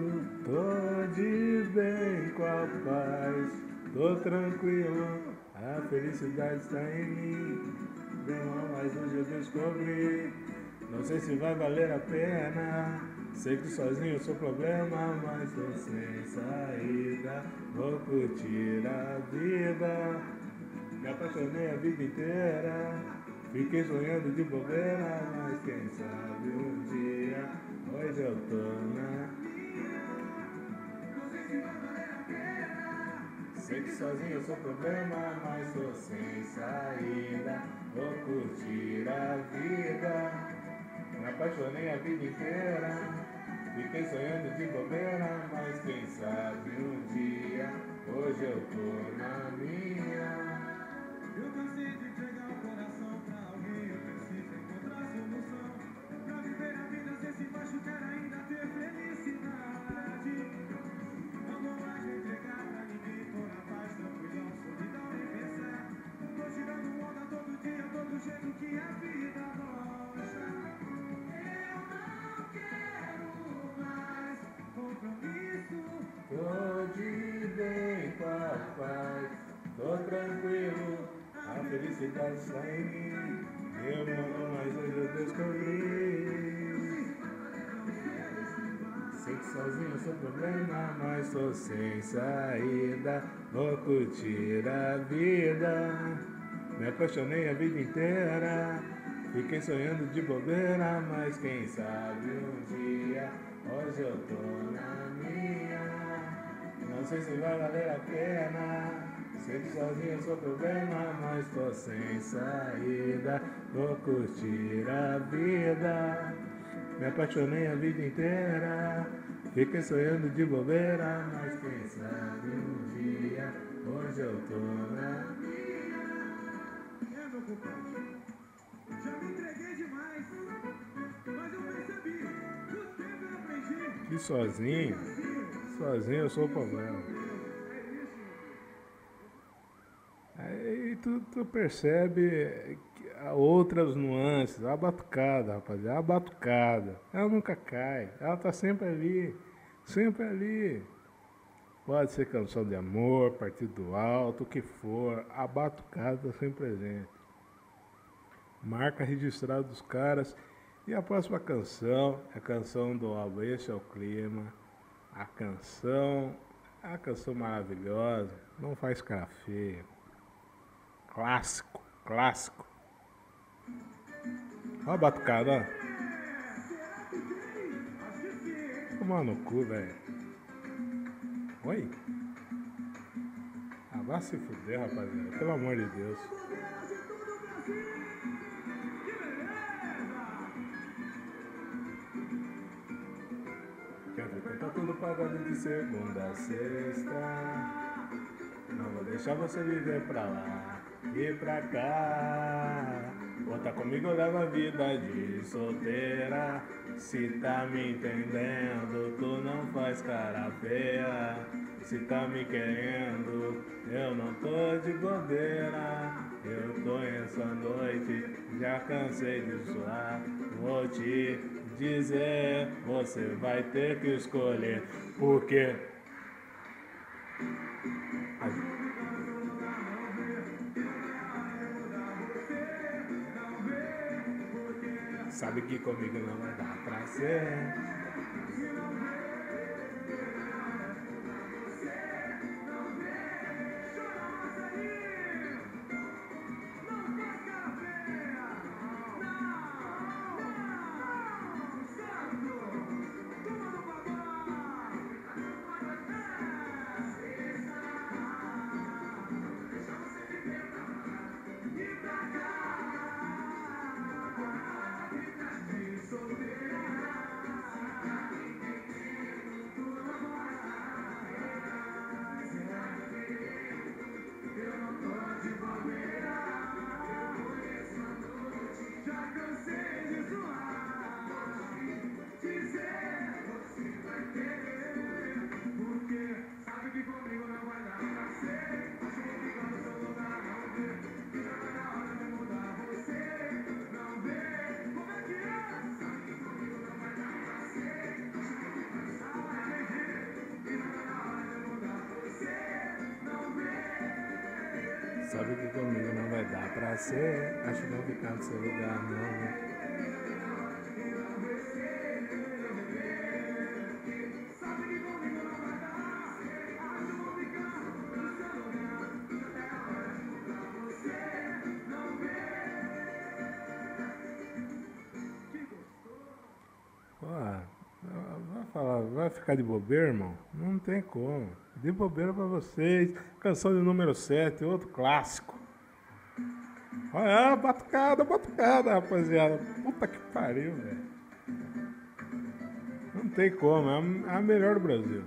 tô de bem com a paz, tô tranquilo, a felicidade está em mim. Bem mal, mas hoje eu descobri, não sei se vai valer a pena. Sei que sozinho sou problema, mas tô sem saída. Vou curtir a vida, me apaixonei a vida inteira. Fiquei sonhando de bobeira, mas quem sabe um dia, hoje eu tô na. Sei que sozinho eu sou problema, mas tô sem saída. Vou curtir a vida. Me apaixonei a vida inteira. Fiquei sonhando de bobeira, mas quem sabe um dia, hoje eu tô na minha. Eu cansei de Tô de bem com a paz, tô tranquilo, a felicidade está em mim. Eu não mas hoje eu descobri. Sei que sozinho eu sou problema, mas tô sem saída. Vou curtir a vida. Me apaixonei a vida inteira. Fiquei sonhando de bobeira, mas quem sabe um dia, hoje eu tô na minha. Não sei se vai valer a pena. Sei que sozinho sou problema, mas tô sem saída. Vou curtir a vida. Me apaixonei a vida inteira. Fiquei sonhando de bobeira, mas quem sabe um dia, hoje eu tô na É, meu compadre. Já me entreguei demais. Mas eu percebi. que o tempo eu aprendi. Que sozinho, sozinho eu sou o problema. Aí tu, tu percebe outras nuances, a batucada, rapaziada, a batucada. Ela nunca cai, ela tá sempre ali, sempre ali. Pode ser canção de amor, partido alto, o que for, a batucada tá sempre presente. Marca registrada dos caras. E a próxima canção é a canção do Aleixo ao Clima. A canção, a canção maravilhosa, não faz cara feia. Clássico, clássico. Olha a batucada, ó. Tomar no cu, velho. Oi? Ah, vai se fuder, rapaziada. Pelo amor de Deus. Quer ver tá tudo pagado de segunda a sexta. Não vou deixar você viver pra lá e pra cá. Bota comigo, leva a vida de solteira. Se tá me entendendo, tu não faz cara feia. Se tá me querendo, eu não tô de bobeira. Eu tô essa noite, já cansei de suar. Vou te dizer, você vai ter que escolher. Porque. Sabe que comigo não vai dar pra ser. você, acho bom ficar no seu lugar, não. Né? vai ficar de bobeira, irmão? Não tem como. De bobeira para vocês. Canção de número 7, outro clássico batucada, batucada, rapaziada. Puta que pariu, velho. Não tem como, é a é melhor do Brasil.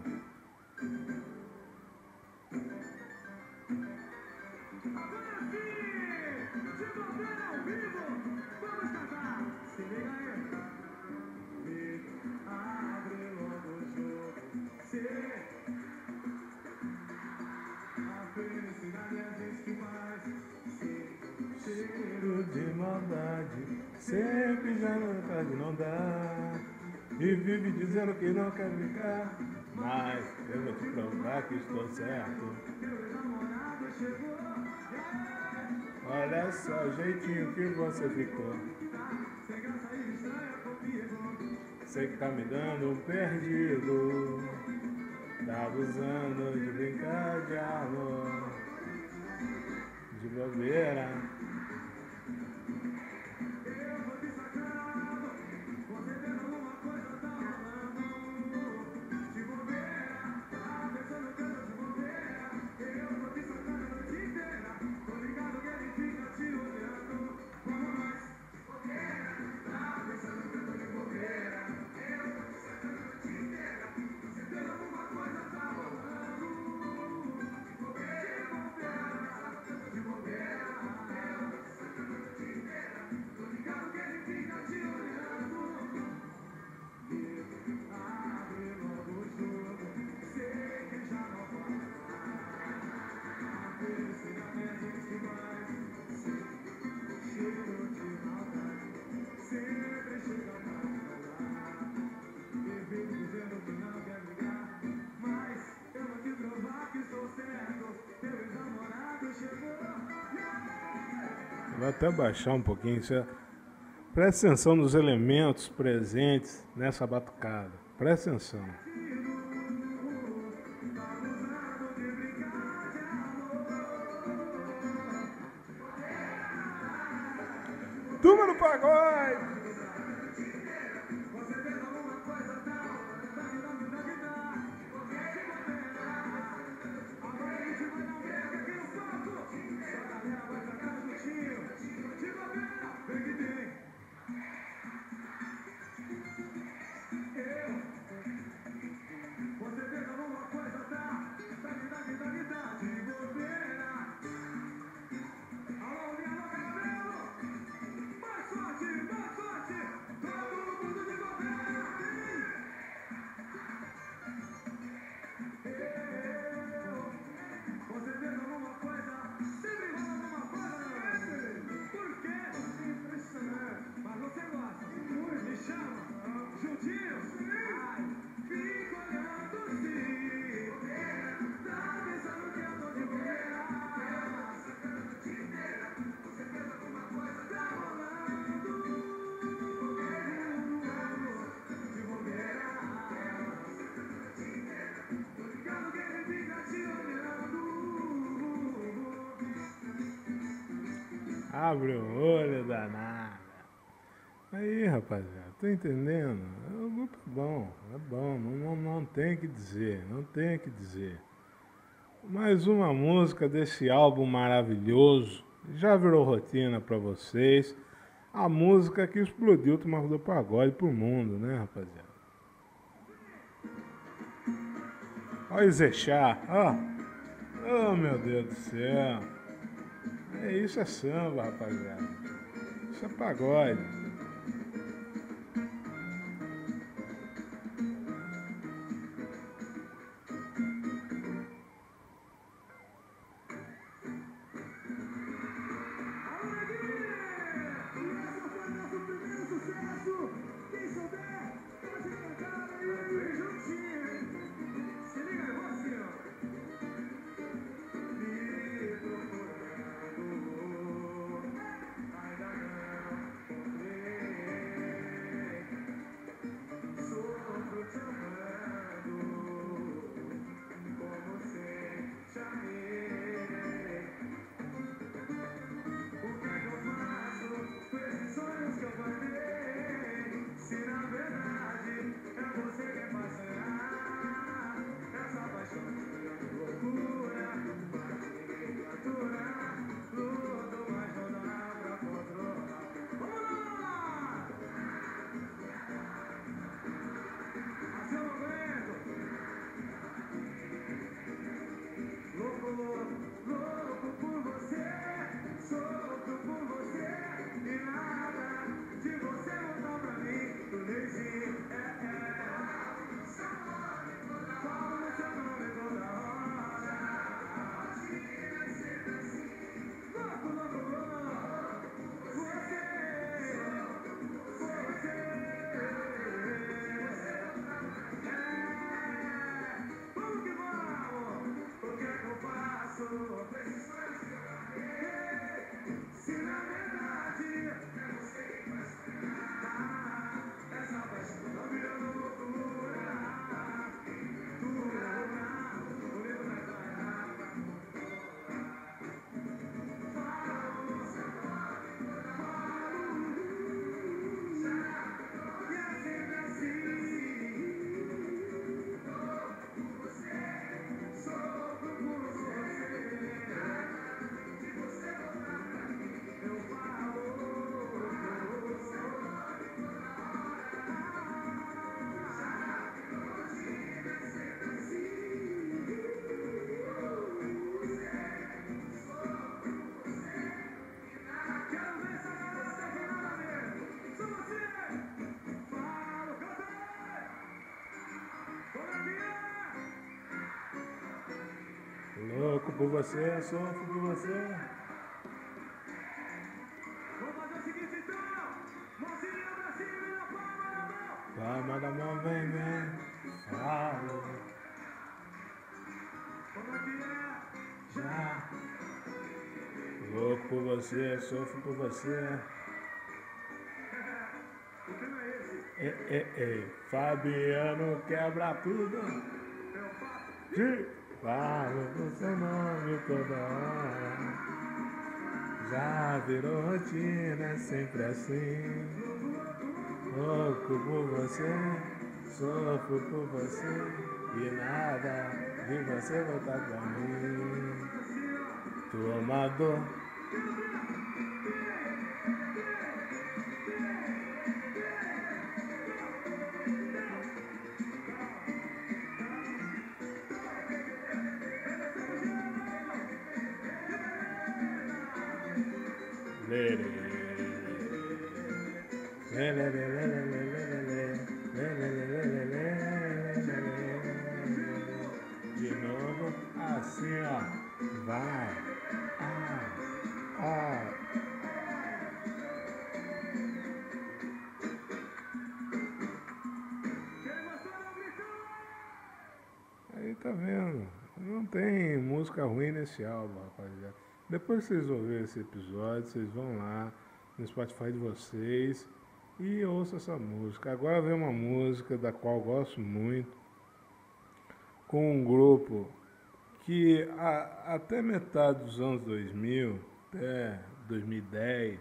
jeitinho que você ficou. Sei que tá me dando um perdido. Tá abusando de brincar de amor. De bobeira. Vou até baixar um pouquinho. Você... É- Presta atenção nos elementos presentes nessa batucada. Presta atenção. rapaziada? tô entendendo? É um grupo bom, é bom, não, não, não tem que dizer, não tem que dizer. Mais uma música desse álbum maravilhoso, já virou rotina para vocês. A música que explodiu o do Pagode pro mundo, né, rapaziada? Olha o Zexá, ó. Oh. oh, meu Deus do céu. É isso é samba, rapaziada. Isso é pagode. Por você, sofro por você. Vamos fazer o seguinte então. Mãozinha pra cima e a palma na mão. Palma da mão, vem, vem. Falo, Como é que é? já. Louco por você, sofro por você. O tema é esse. É, é, é. Fabiano quebra tudo. É o papo. Sim. Com seu nome toda hora. Já virou rotina, é sempre assim. Louco por você, sofro por você. E nada de você voltar pra mim. Tomador. Depois que vocês ouvirem esse episódio, vocês vão lá no Spotify de vocês e ouçam essa música. Agora vem uma música da qual gosto muito, com um grupo que a- até metade dos anos 2000, até 2010,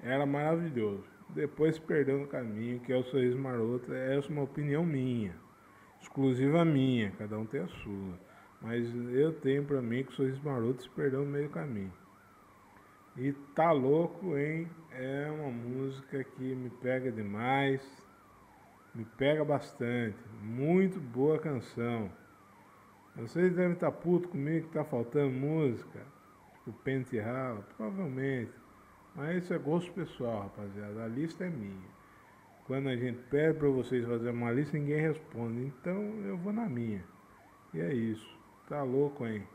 era maravilhoso. Depois perdeu no caminho, que é o Sorriso Maroto. Essa é uma opinião minha exclusiva minha, cada um tem a sua. Mas eu tenho pra mim que o Sorriso Maroto se perdeu no meio caminho. E tá louco, hein? É uma música que me pega demais, me pega bastante. Muito boa canção. Vocês devem estar puto comigo que tá faltando música, tipo Pente Rala, provavelmente. Mas isso é gosto pessoal, rapaziada. A lista é minha. Quando a gente pede para vocês fazerem uma lista, ninguém responde. Então eu vou na minha. E é isso. Tá louco, hein?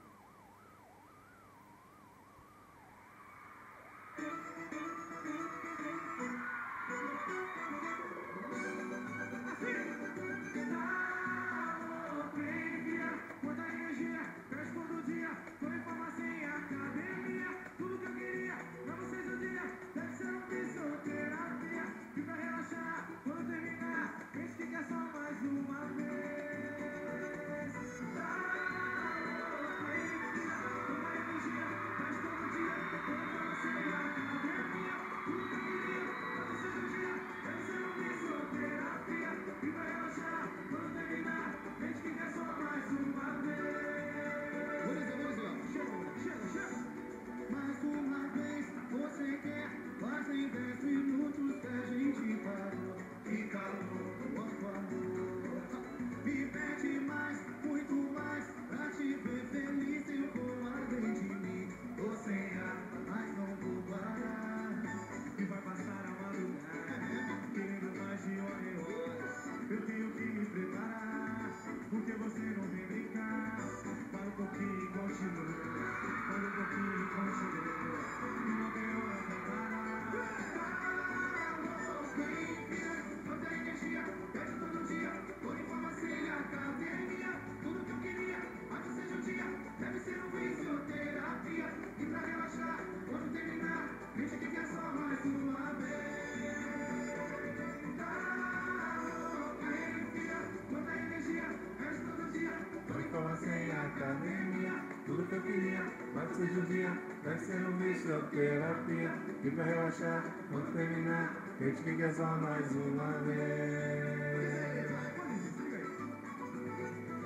Fisioterapia. E pra relaxar, quando terminar, gente que quer só mais uma vez.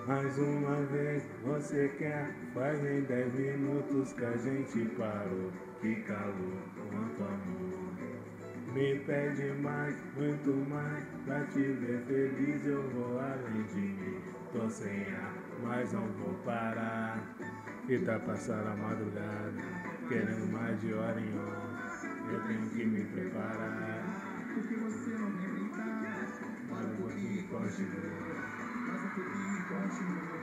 Mais uma vez você quer, faz em 10 minutos que a gente parou. Que calor, quanto amor. Me pede mais, muito mais, pra te ver feliz eu vou além de mim. Tô sem ar, mas não vou parar. E tá passando a madrugada, querendo mais de hora em hora. Eu tenho que me preparar. Porque você não vem brincar. Mas um pouquinho continua. Mas continua.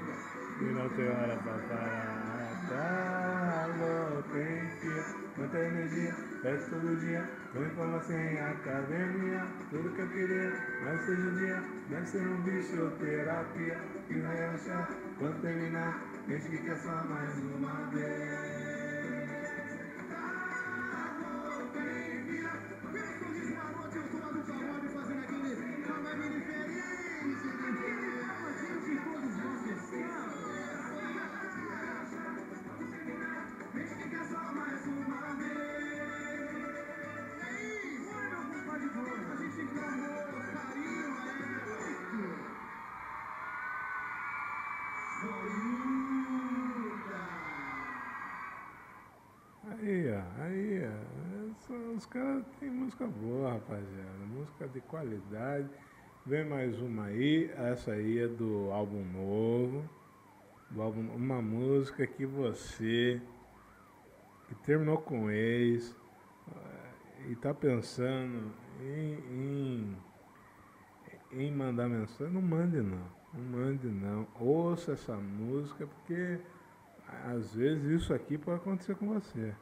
e não tem hora pra parar. Tá louco, enfia, muita energia, faz todo dia, põe como sem academia. Tudo que eu queria, mas seja um dia, deve ser um bicho terapia. E relaxar, quando terminar, deixa que é só mais uma vez. Os caras têm música boa, rapaziada. Música de qualidade. Vem mais uma aí. Essa aí é do álbum novo. Do álbum, uma música que você que terminou com ex eh, e tá pensando em, em, em mandar mensagem, não mande não. Não mande não. Ouça essa música porque às vezes isso aqui pode acontecer com você.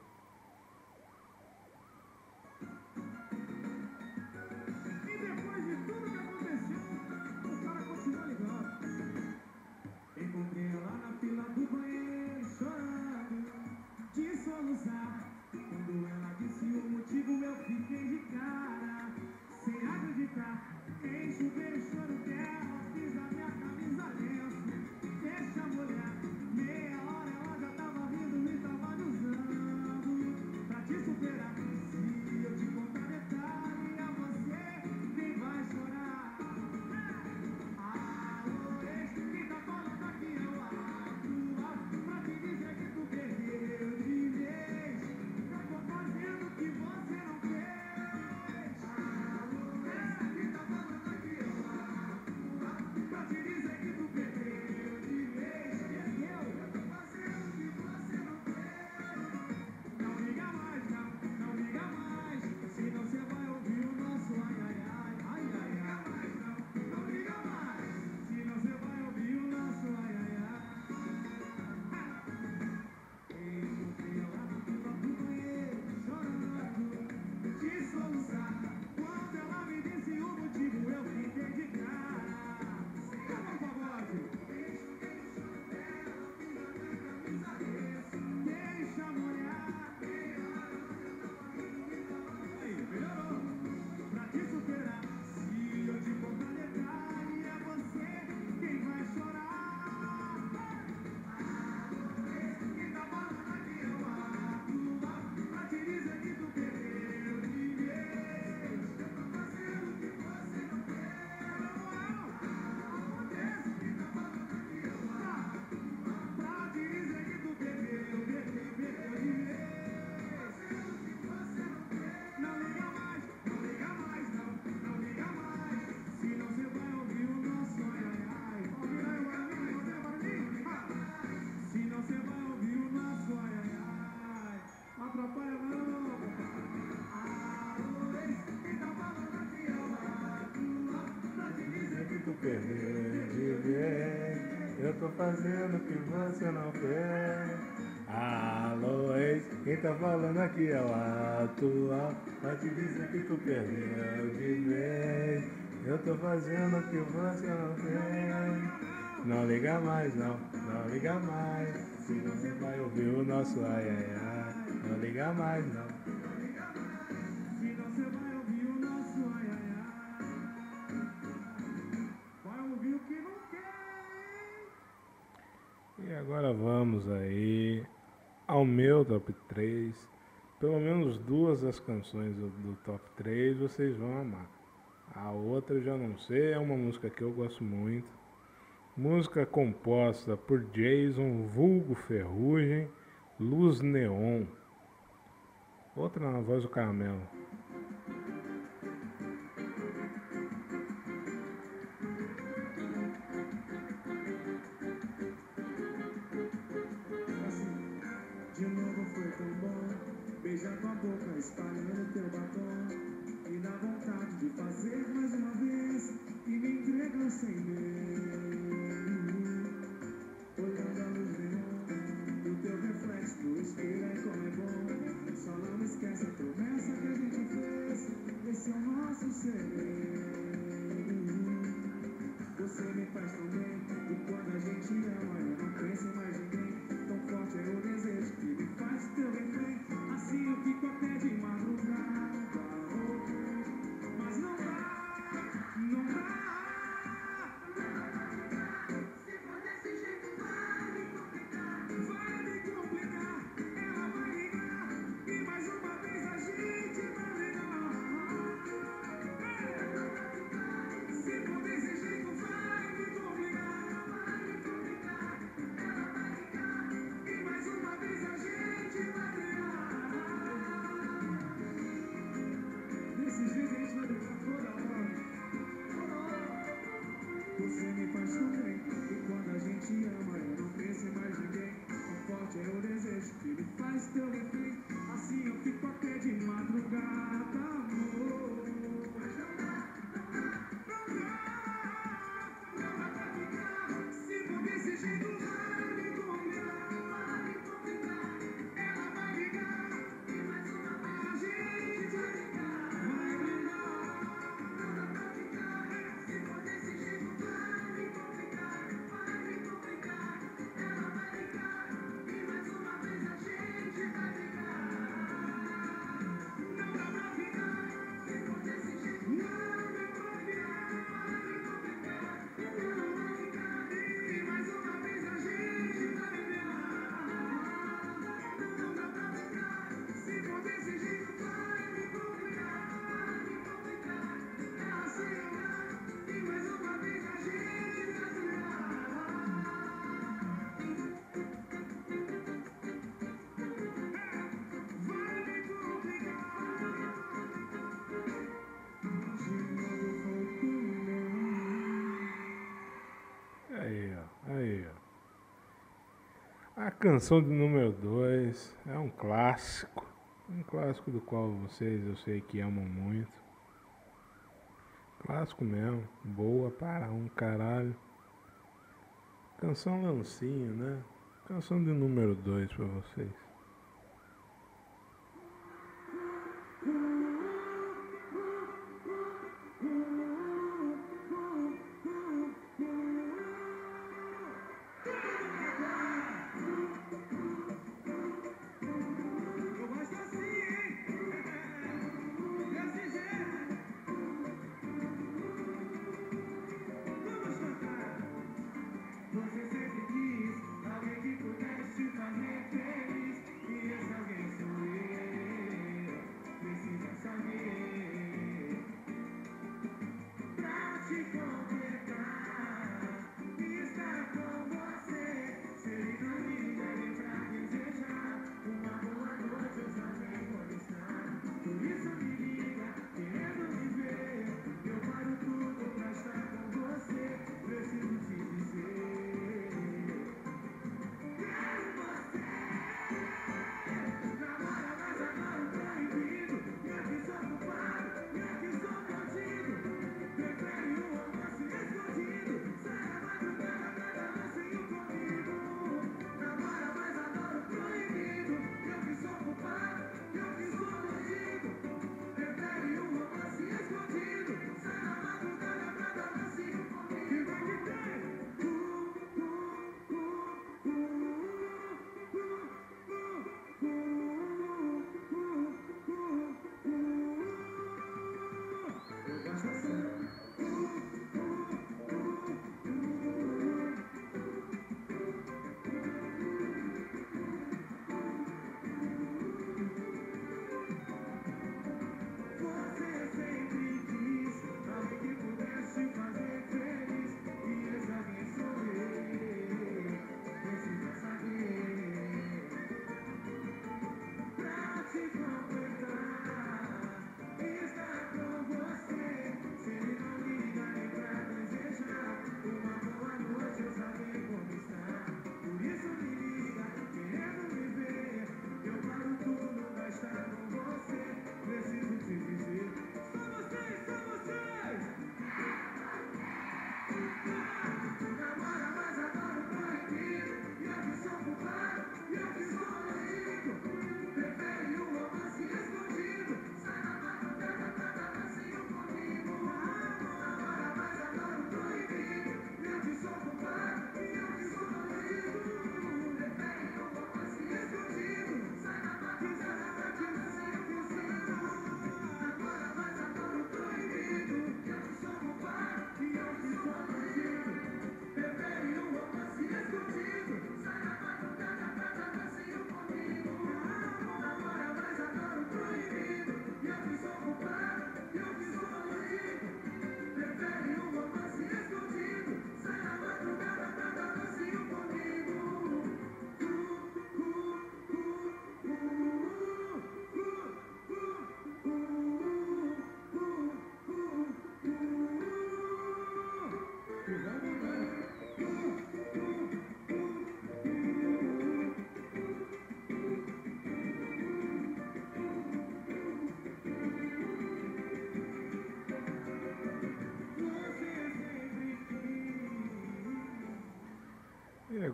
Falando aqui é o atual. Vai te dizer que tu perdeu de vez. Eu tô fazendo o que você não fez. Não liga mais, não, não liga mais. Se você vai ouvir o nosso ai ai ai. Não liga mais, não. Senão você vai ouvir o nosso ai ai ai. Vai ouvir o que não quer? E agora vamos aí ao meu top 3. Pelo menos duas das canções do, do top 3 vocês vão amar. A outra eu já não sei, é uma música que eu gosto muito. Música composta por Jason Vulgo Ferrugem, Luz Neon. Outra na voz do Caramelo. Você me faz tão bem, e quando a gente ama, eu não penso mais em ninguém. Tão forte é o desejo que me faz teu refém. Assim eu fico até de madrugada. Mas não dá. Canção de número 2 é um clássico. Um clássico do qual vocês eu sei que amam muito. Clássico mesmo. Boa para um caralho. Canção Lancinho, né? Canção de número 2 para vocês.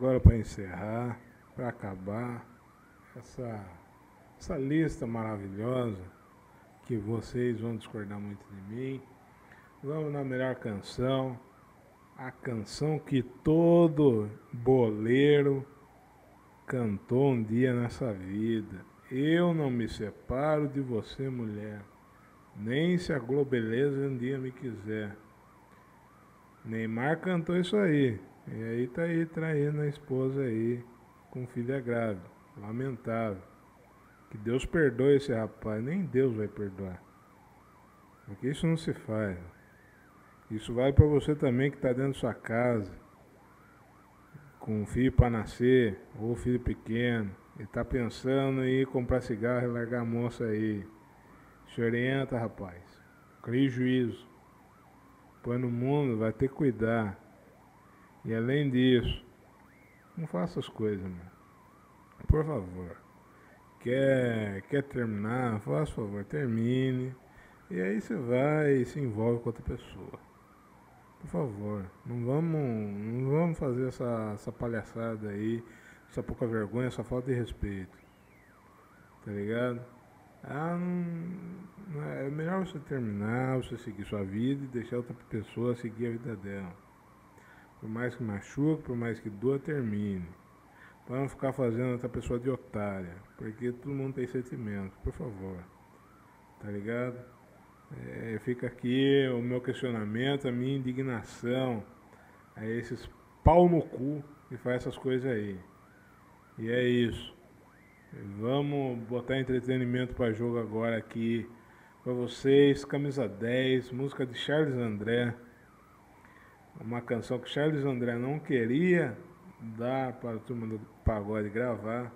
Agora para encerrar, para acabar essa, essa lista maravilhosa, que vocês vão discordar muito de mim, vamos na melhor canção, a canção que todo boleiro cantou um dia nessa vida. Eu não me separo de você, mulher, nem se a Globeleza um dia me quiser. Neymar cantou isso aí. E aí tá aí traindo a esposa aí com filha grávida. Lamentável. Que Deus perdoe esse rapaz. Nem Deus vai perdoar. Porque isso não se faz. Isso vale para você também que está dentro da sua casa. Com um filho para nascer, ou filho pequeno. E está pensando em ir comprar cigarro e largar a moça aí. Se orienta, rapaz. Crie juízo. Põe no mundo, vai ter que cuidar. E além disso, não faça as coisas, mano. por favor. Quer, quer terminar? Faça favor, termine. E aí você vai e se envolve com outra pessoa. Por favor, não vamos, não vamos fazer essa, essa palhaçada aí, essa pouca vergonha, essa falta de respeito. Tá ligado? Ah, não, é melhor você terminar, você seguir sua vida e deixar outra pessoa seguir a vida dela. Por mais que machuque, por mais que doa, termine. Para não ficar fazendo outra pessoa de otária. Porque todo mundo tem sentimento, por favor. Tá ligado? É, fica aqui o meu questionamento, a minha indignação a esses pau no cu que faz essas coisas aí. E é isso. Vamos botar entretenimento para jogo agora aqui para vocês. Camisa 10, música de Charles André. Uma canção que Charles André não queria dar para a turma do pagode gravar.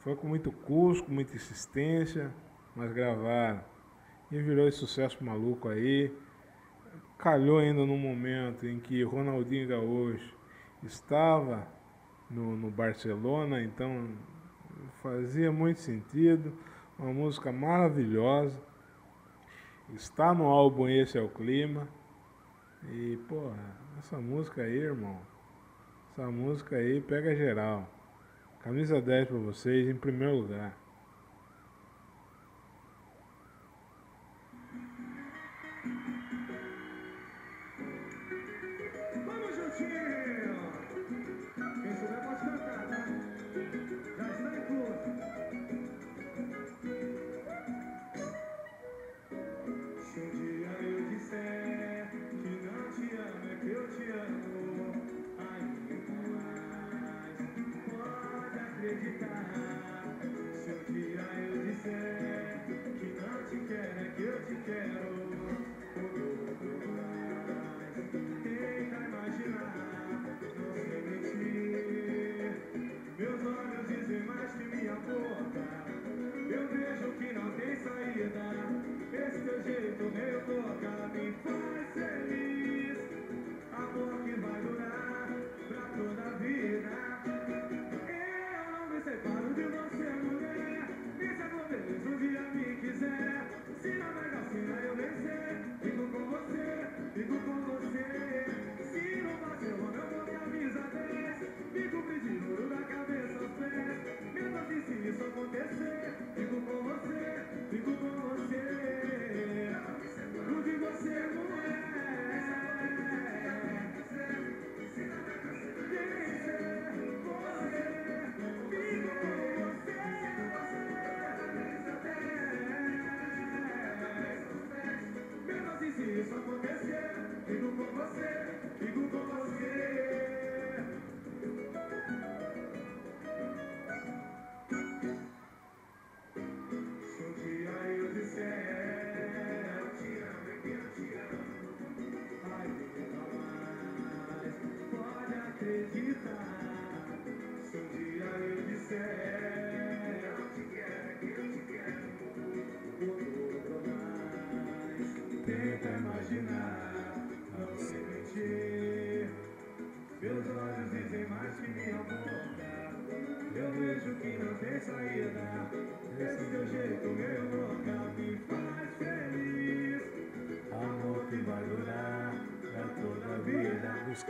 Foi com muito custo, com muita insistência, mas gravaram. E virou esse sucesso maluco aí. Calhou ainda no momento em que Ronaldinho Gaúcho estava no, no Barcelona, então fazia muito sentido, uma música maravilhosa. Está no álbum Esse é o Clima. E, porra, essa música aí, irmão, essa música aí pega geral. Camisa 10 para vocês em primeiro lugar. Jeito meio louca me faz feliz.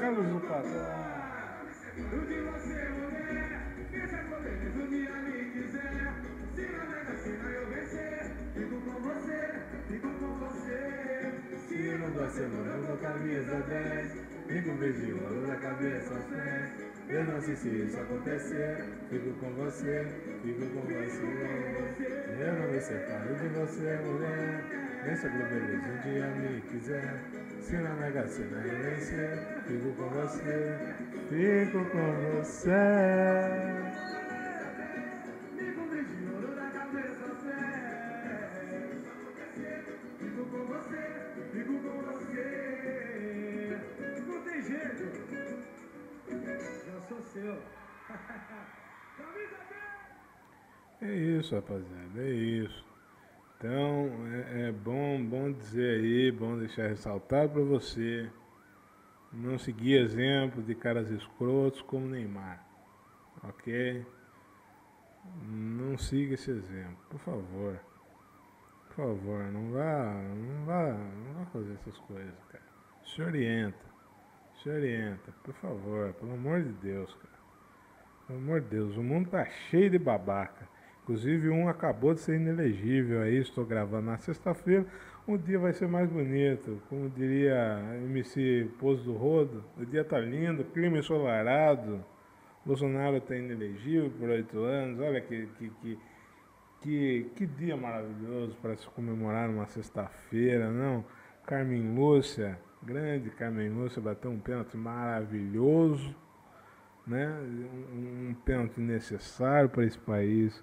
Vida. Os Carlos do Pagode. O de você, mulher, pensa comigo se um dia me quiser. Se na mega sena eu vencer, fico com você, fico com você. Se no Barcelona eu vou camisa 10, fico ouro da cabeça aos pés. Eu não sei se isso acontecer, fico com você, fico com você. Eu não me separo de você, mulher. Nem sobre beleza um dia me quiser. Se na mega sena eu vencer, fico com você, fico com você. Me cobri de ouro da cabeça aos pés. Fico com você, fico com você. Não tem jeito. Já sou seu. *laughs* Camisa 10. É isso, rapaziada, é isso. Então, é, é bom, bom dizer aí, bom deixar ressaltado para você não seguir exemplo de caras escrotos como Neymar, ok? siga esse exemplo, por favor. Por favor, não vá, não vá, não vá fazer essas coisas, cara. Se orienta. Se orienta, por favor, pelo amor de Deus, cara. Pelo amor de Deus, o mundo tá cheio de babaca. Inclusive um acabou de ser inelegível aí, estou gravando na sexta-feira. Um dia vai ser mais bonito, como diria MC Pouso do Rodo. O dia tá lindo, clima ensolarado. Bolsonaro está inelegível por oito anos. Olha que, que, que, que, que dia maravilhoso para se comemorar numa sexta-feira, não? Carmen Lúcia, grande Carmen Lúcia, bateu um pênalti maravilhoso, né? Um, um pênalti necessário para esse país,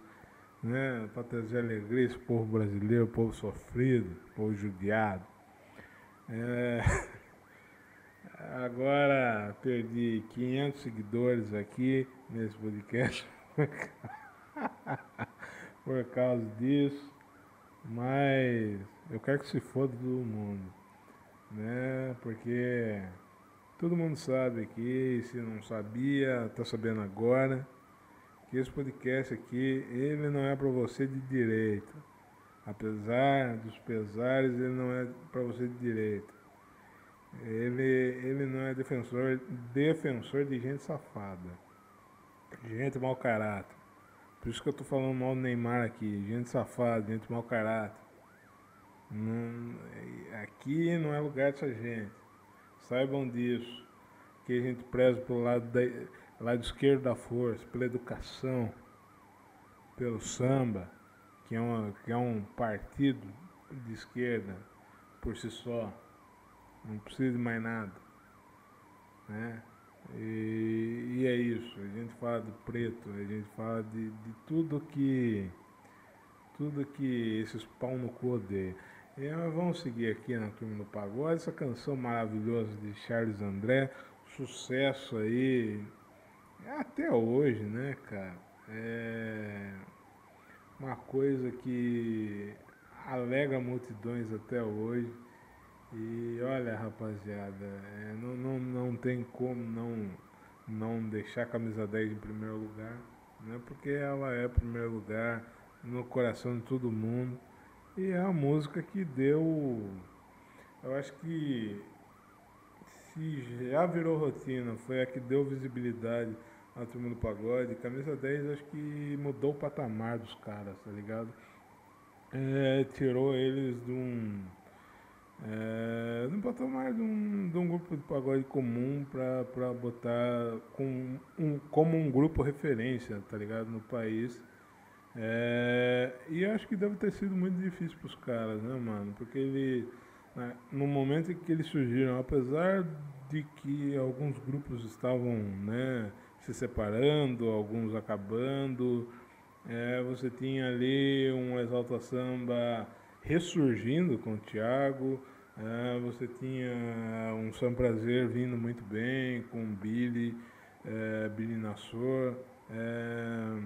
né? Para trazer alegria esse povo brasileiro, povo sofrido, povo judiado. É... *laughs* Agora perdi 500 seguidores aqui nesse podcast *laughs* por causa disso, mas eu quero que se foda todo mundo, né? Porque todo mundo sabe aqui, se não sabia, tá sabendo agora, que esse podcast aqui, ele não é para você de direita. Apesar dos pesares, ele não é para você de direita. Ele, ele não é defensor, defensor de gente safada. Gente mau caráter. Por isso que eu tô falando mal do Neymar aqui. Gente safada, gente mau caráter. Não, aqui não é lugar dessa gente. Saibam disso. Que a gente preza pelo lado, da, lado esquerdo da força, pela educação, pelo samba, que é, uma, que é um partido de esquerda por si só. Não precisa de mais nada. Né? E, e, é isso, a gente fala do preto, a gente fala de, de tudo que tudo que esses pau no cu odeiam. E vamos seguir aqui na Turma do Pagode, essa canção maravilhosa de Charles André, sucesso aí até hoje, né, cara? É uma coisa que alega multidões até hoje. E olha, rapaziada, é, não, não, não tem como não, não deixar a camisa 10 em primeiro lugar, né? Porque ela é primeiro lugar no coração de todo mundo. E é a música que deu. Eu acho que se já virou rotina, foi a que deu visibilidade à turma do pagode. Camisa 10 acho que mudou o patamar dos caras, tá ligado? É, tirou eles de um é, no patamar de um, de um grupo de pagode comum para botar com um, como um grupo referência, tá ligado? No país. É, e acho que deve ter sido muito difícil para os caras, né, mano? Porque ele, né, no momento em que eles surgiram, apesar de que alguns grupos estavam, né, se separando, alguns acabando, é, você tinha ali um Exalta Samba ressurgindo com o Thiago. É, você tinha um Sam Prazer vindo muito bem com o Billy, é, Billy Nassor. É,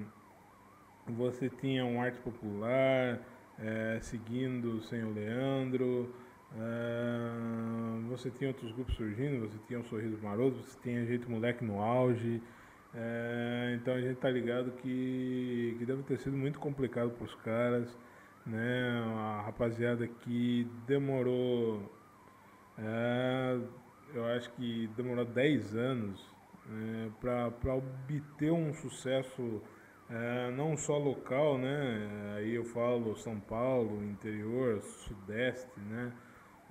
você tinha um arte popular é, seguindo sem o Leandro. É, você tinha outros grupos surgindo, você tinha o Sorriso Maroto, você tinha Jeito Moleque no auge. É, então a gente tá ligado que, que deve ter sido muito complicado para os caras né? A rapaziada que demorou, é, eu acho que demorou 10 anos né, para obter um sucesso é, não só local, né? Aí eu falo São Paulo, interior, sudeste, né?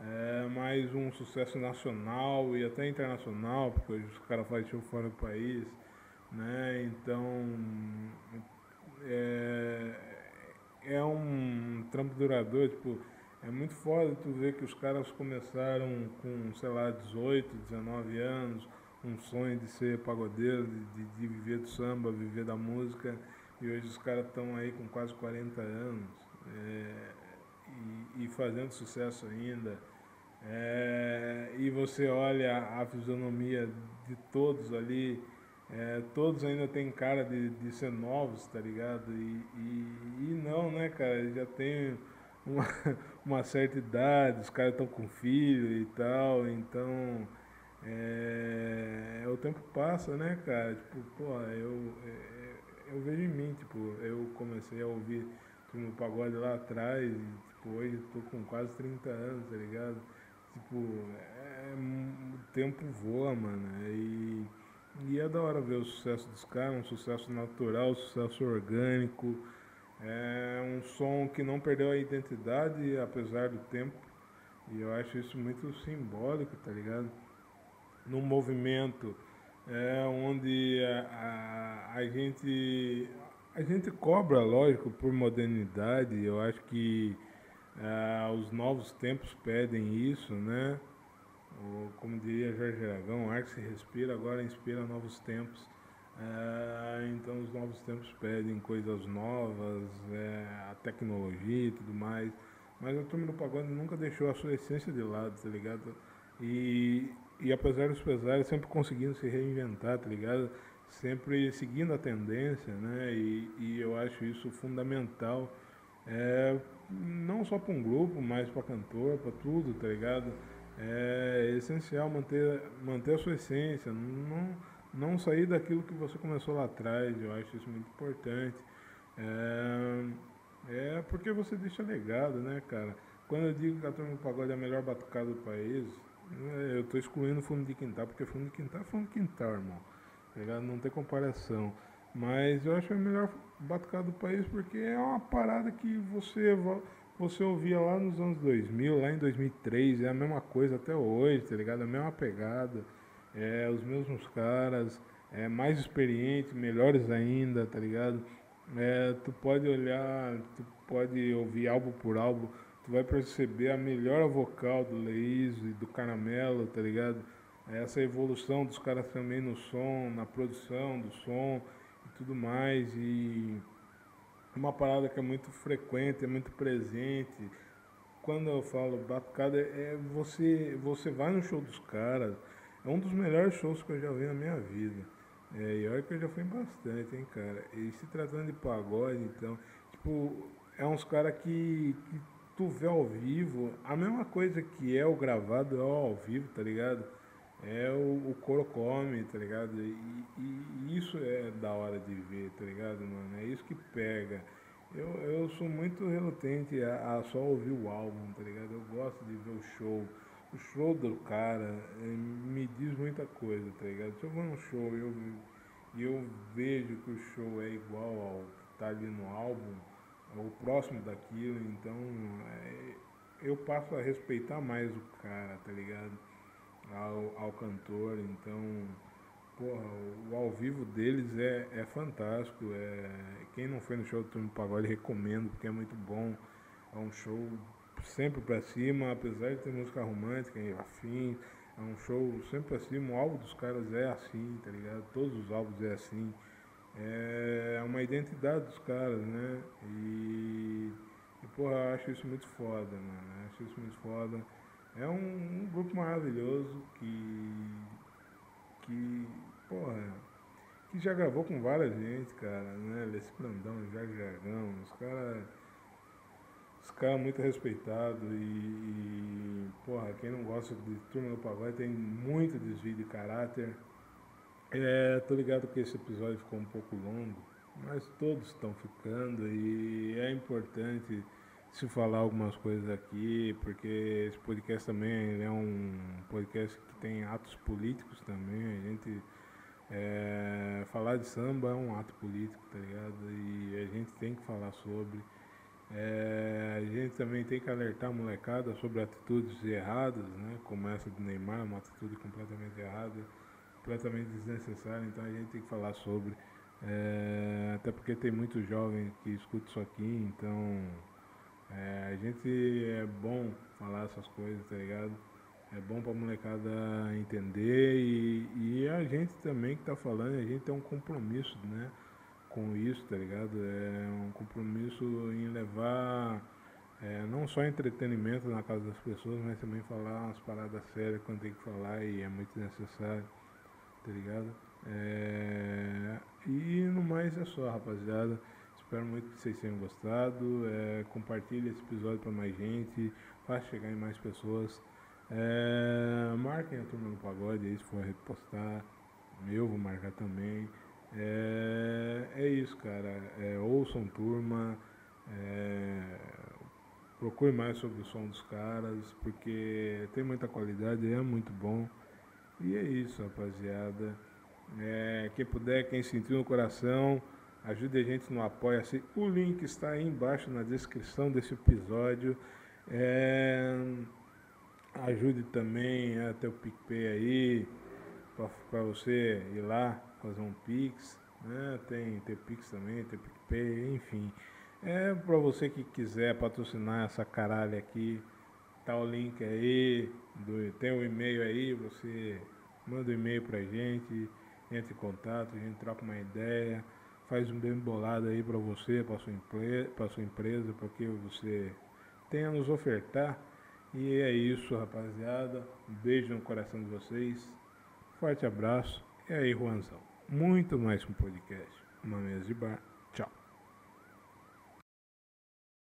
É, mas um sucesso nacional e até internacional, porque hoje os caras fazem show fora do país, né? Então, é, é um trampo duradouro, tipo, é muito foda tu ver que os caras começaram com, sei lá, 18, 19 anos, um sonho de ser pagodeiro, de, de, viver do samba, viver da música, e hoje os caras estão aí com quase 40 anos é, e, e, fazendo sucesso ainda. É, e você olha a fisionomia de todos ali, é, todos ainda tem cara de, de ser novos, tá ligado? E, e, e não, né, cara? Já tem uma, *laughs* uma certa idade, os caras estão com filho e tal, então é, o tempo passa, né, cara? Tipo, pô, eu, é, eu vejo em mim, tipo, eu comecei a ouvir do pagode lá atrás, e, tipo, hoje eu tô com quase 30 anos, tá ligado? Tipo, é, o tempo voa, mano. E, e é da hora ver o sucesso dos caras, um sucesso natural, um sucesso orgânico. É um som que não perdeu a identidade apesar do tempo. E eu acho isso muito simbólico, tá ligado? Num movimento é, onde a, a, a gente a gente cobra, lógico, por modernidade. Eu acho que é, os novos tempos pedem isso, né? Como diria Jorge Aragão, o ar que se respira agora inspira novos tempos. É, então os novos tempos pedem coisas novas, é, a tecnologia e tudo mais. Mas a turma do pagode nunca deixou a sua essência de lado, tá ligado? E, e apesar dos pesares, sempre conseguindo se reinventar, tá ligado? Sempre seguindo a tendência, né? E, e eu acho isso fundamental, é, não só para um grupo, mas para cantor, para tudo, tá ligado? É essencial manter, manter a sua essência, não, não sair daquilo que você começou lá atrás, eu acho isso muito importante. É, é porque você deixa legado, né, cara? Quando eu digo que a turma do pagode é a melhor batucada do país, né, eu tô excluindo fundo de quintal, porque fundo de quintal é fundo de quintal, irmão. Tá? Não tem comparação. Mas eu acho a melhor batucada do país porque é uma parada que você, você ouvia lá nos anos 2000, lá em 2003, é a mesma coisa até hoje, tá ligado? A mesma pegada, é, os mesmos caras, é, mais experientes, melhores ainda, tá ligado? É, tu pode olhar, tu pode ouvir álbum por álbum, tu vai perceber a melhora vocal do Leiso e do Caramelo, tá ligado? Essa evolução dos caras também no som, na produção do som e tudo mais. E uma parada que é muito frequente, é muito presente. Quando eu falo batucada, é você, você vai no show dos caras. É um dos melhores shows que eu já vi na minha vida. É, e olha que eu já fui bastante, hein, cara. E se tratando de pagode, então, tipo, é uns caras que, que tu vê ao vivo, a mesma coisa que é o gravado é ao vivo, tá ligado? É o, o coro come, tá ligado? E, e, isso é da hora de ver, tá ligado, mano? É isso que pega. Eu, eu sou muito relutante a, a só ouvir o álbum, tá ligado? Eu gosto de ver o show o show do cara é, me diz muita coisa, tá ligado? Se eu vou num show e eu, eu vejo que o show é igual ao que tá ali no álbum, ou próximo daquilo, então é, eu passo a respeitar mais o cara, tá ligado? Ao, ao cantor, então, porra, o, ao vivo deles é, é fantástico. É, quem não foi no show do Turno Pagode, recomendo, porque é muito bom. É um show sempre pra cima, apesar de ter música romântica e afim, é um show sempre pra cima, o álbum dos caras é assim, tá ligado? Todos os álbuns é assim. É uma identidade dos caras, né? E, e porra, acho isso muito foda, mano. Acho isso muito foda. É um, um grupo maravilhoso que. que. porra. que já gravou com várias gente, cara, né? Brandão, Jorge Jargão, os caras os caras muito respeitados e, e, porra, quem não gosta de Turma do Pagode tem muito desvio de caráter. É, tô ligado que esse episódio ficou um pouco longo, mas todos estão ficando e é importante se falar algumas coisas aqui, porque esse podcast também é um podcast que tem atos políticos também, a gente é, falar de samba é um ato político, tá ligado? E a gente tem que falar sobre. É, a gente também tem que alertar a molecada sobre atitudes erradas, né? como essa do Neymar, uma atitude completamente errada, completamente desnecessária, então a gente tem que falar sobre. É, até porque tem muitos jovens que escutam isso aqui, então é, a gente é bom falar essas coisas, tá ligado? É bom pra molecada entender e, e a gente também que tá falando, a gente tem um compromisso, né? com isso, tá ligado? É um compromisso em levar é, não só entretenimento na casa das pessoas, mas também falar umas paradas sérias quando tem que falar e é muito necessário, tá ligado? É, e no mais é só, rapaziada. Espero muito que vocês tenham gostado. É, compartilhe esse episódio para mais gente, faça chegar em mais pessoas. É, marquem a turma do pagode aí se for repostar. Eu vou marcar também. É, é isso, cara. É, ouçam turma. É, procure mais sobre o som dos caras, porque tem muita qualidade, é muito bom. E é isso, rapaziada. É, quem puder, quem sentiu no coração, ajude a gente no Apoia-se. O link está aí embaixo na descrição desse episódio. É, ajude também a ter o PicPay aí, para você ir lá fazer um Pix. Né? Tem, tem Pix também, tem PicPay, enfim. É para você que quiser patrocinar essa caralho aqui, tá o link aí, do, tem o um e-mail aí, você manda um e-mail pra gente, entre em contato, a gente troca uma ideia, faz um bem bolado aí para você, para sua, pra sua empresa, para que você tenha a nos ofertar. E é isso, rapaziada. Um beijo no coração de vocês. Forte abraço. E aí, Juanzão. Muito mais que um podcast. Uma mesa de bar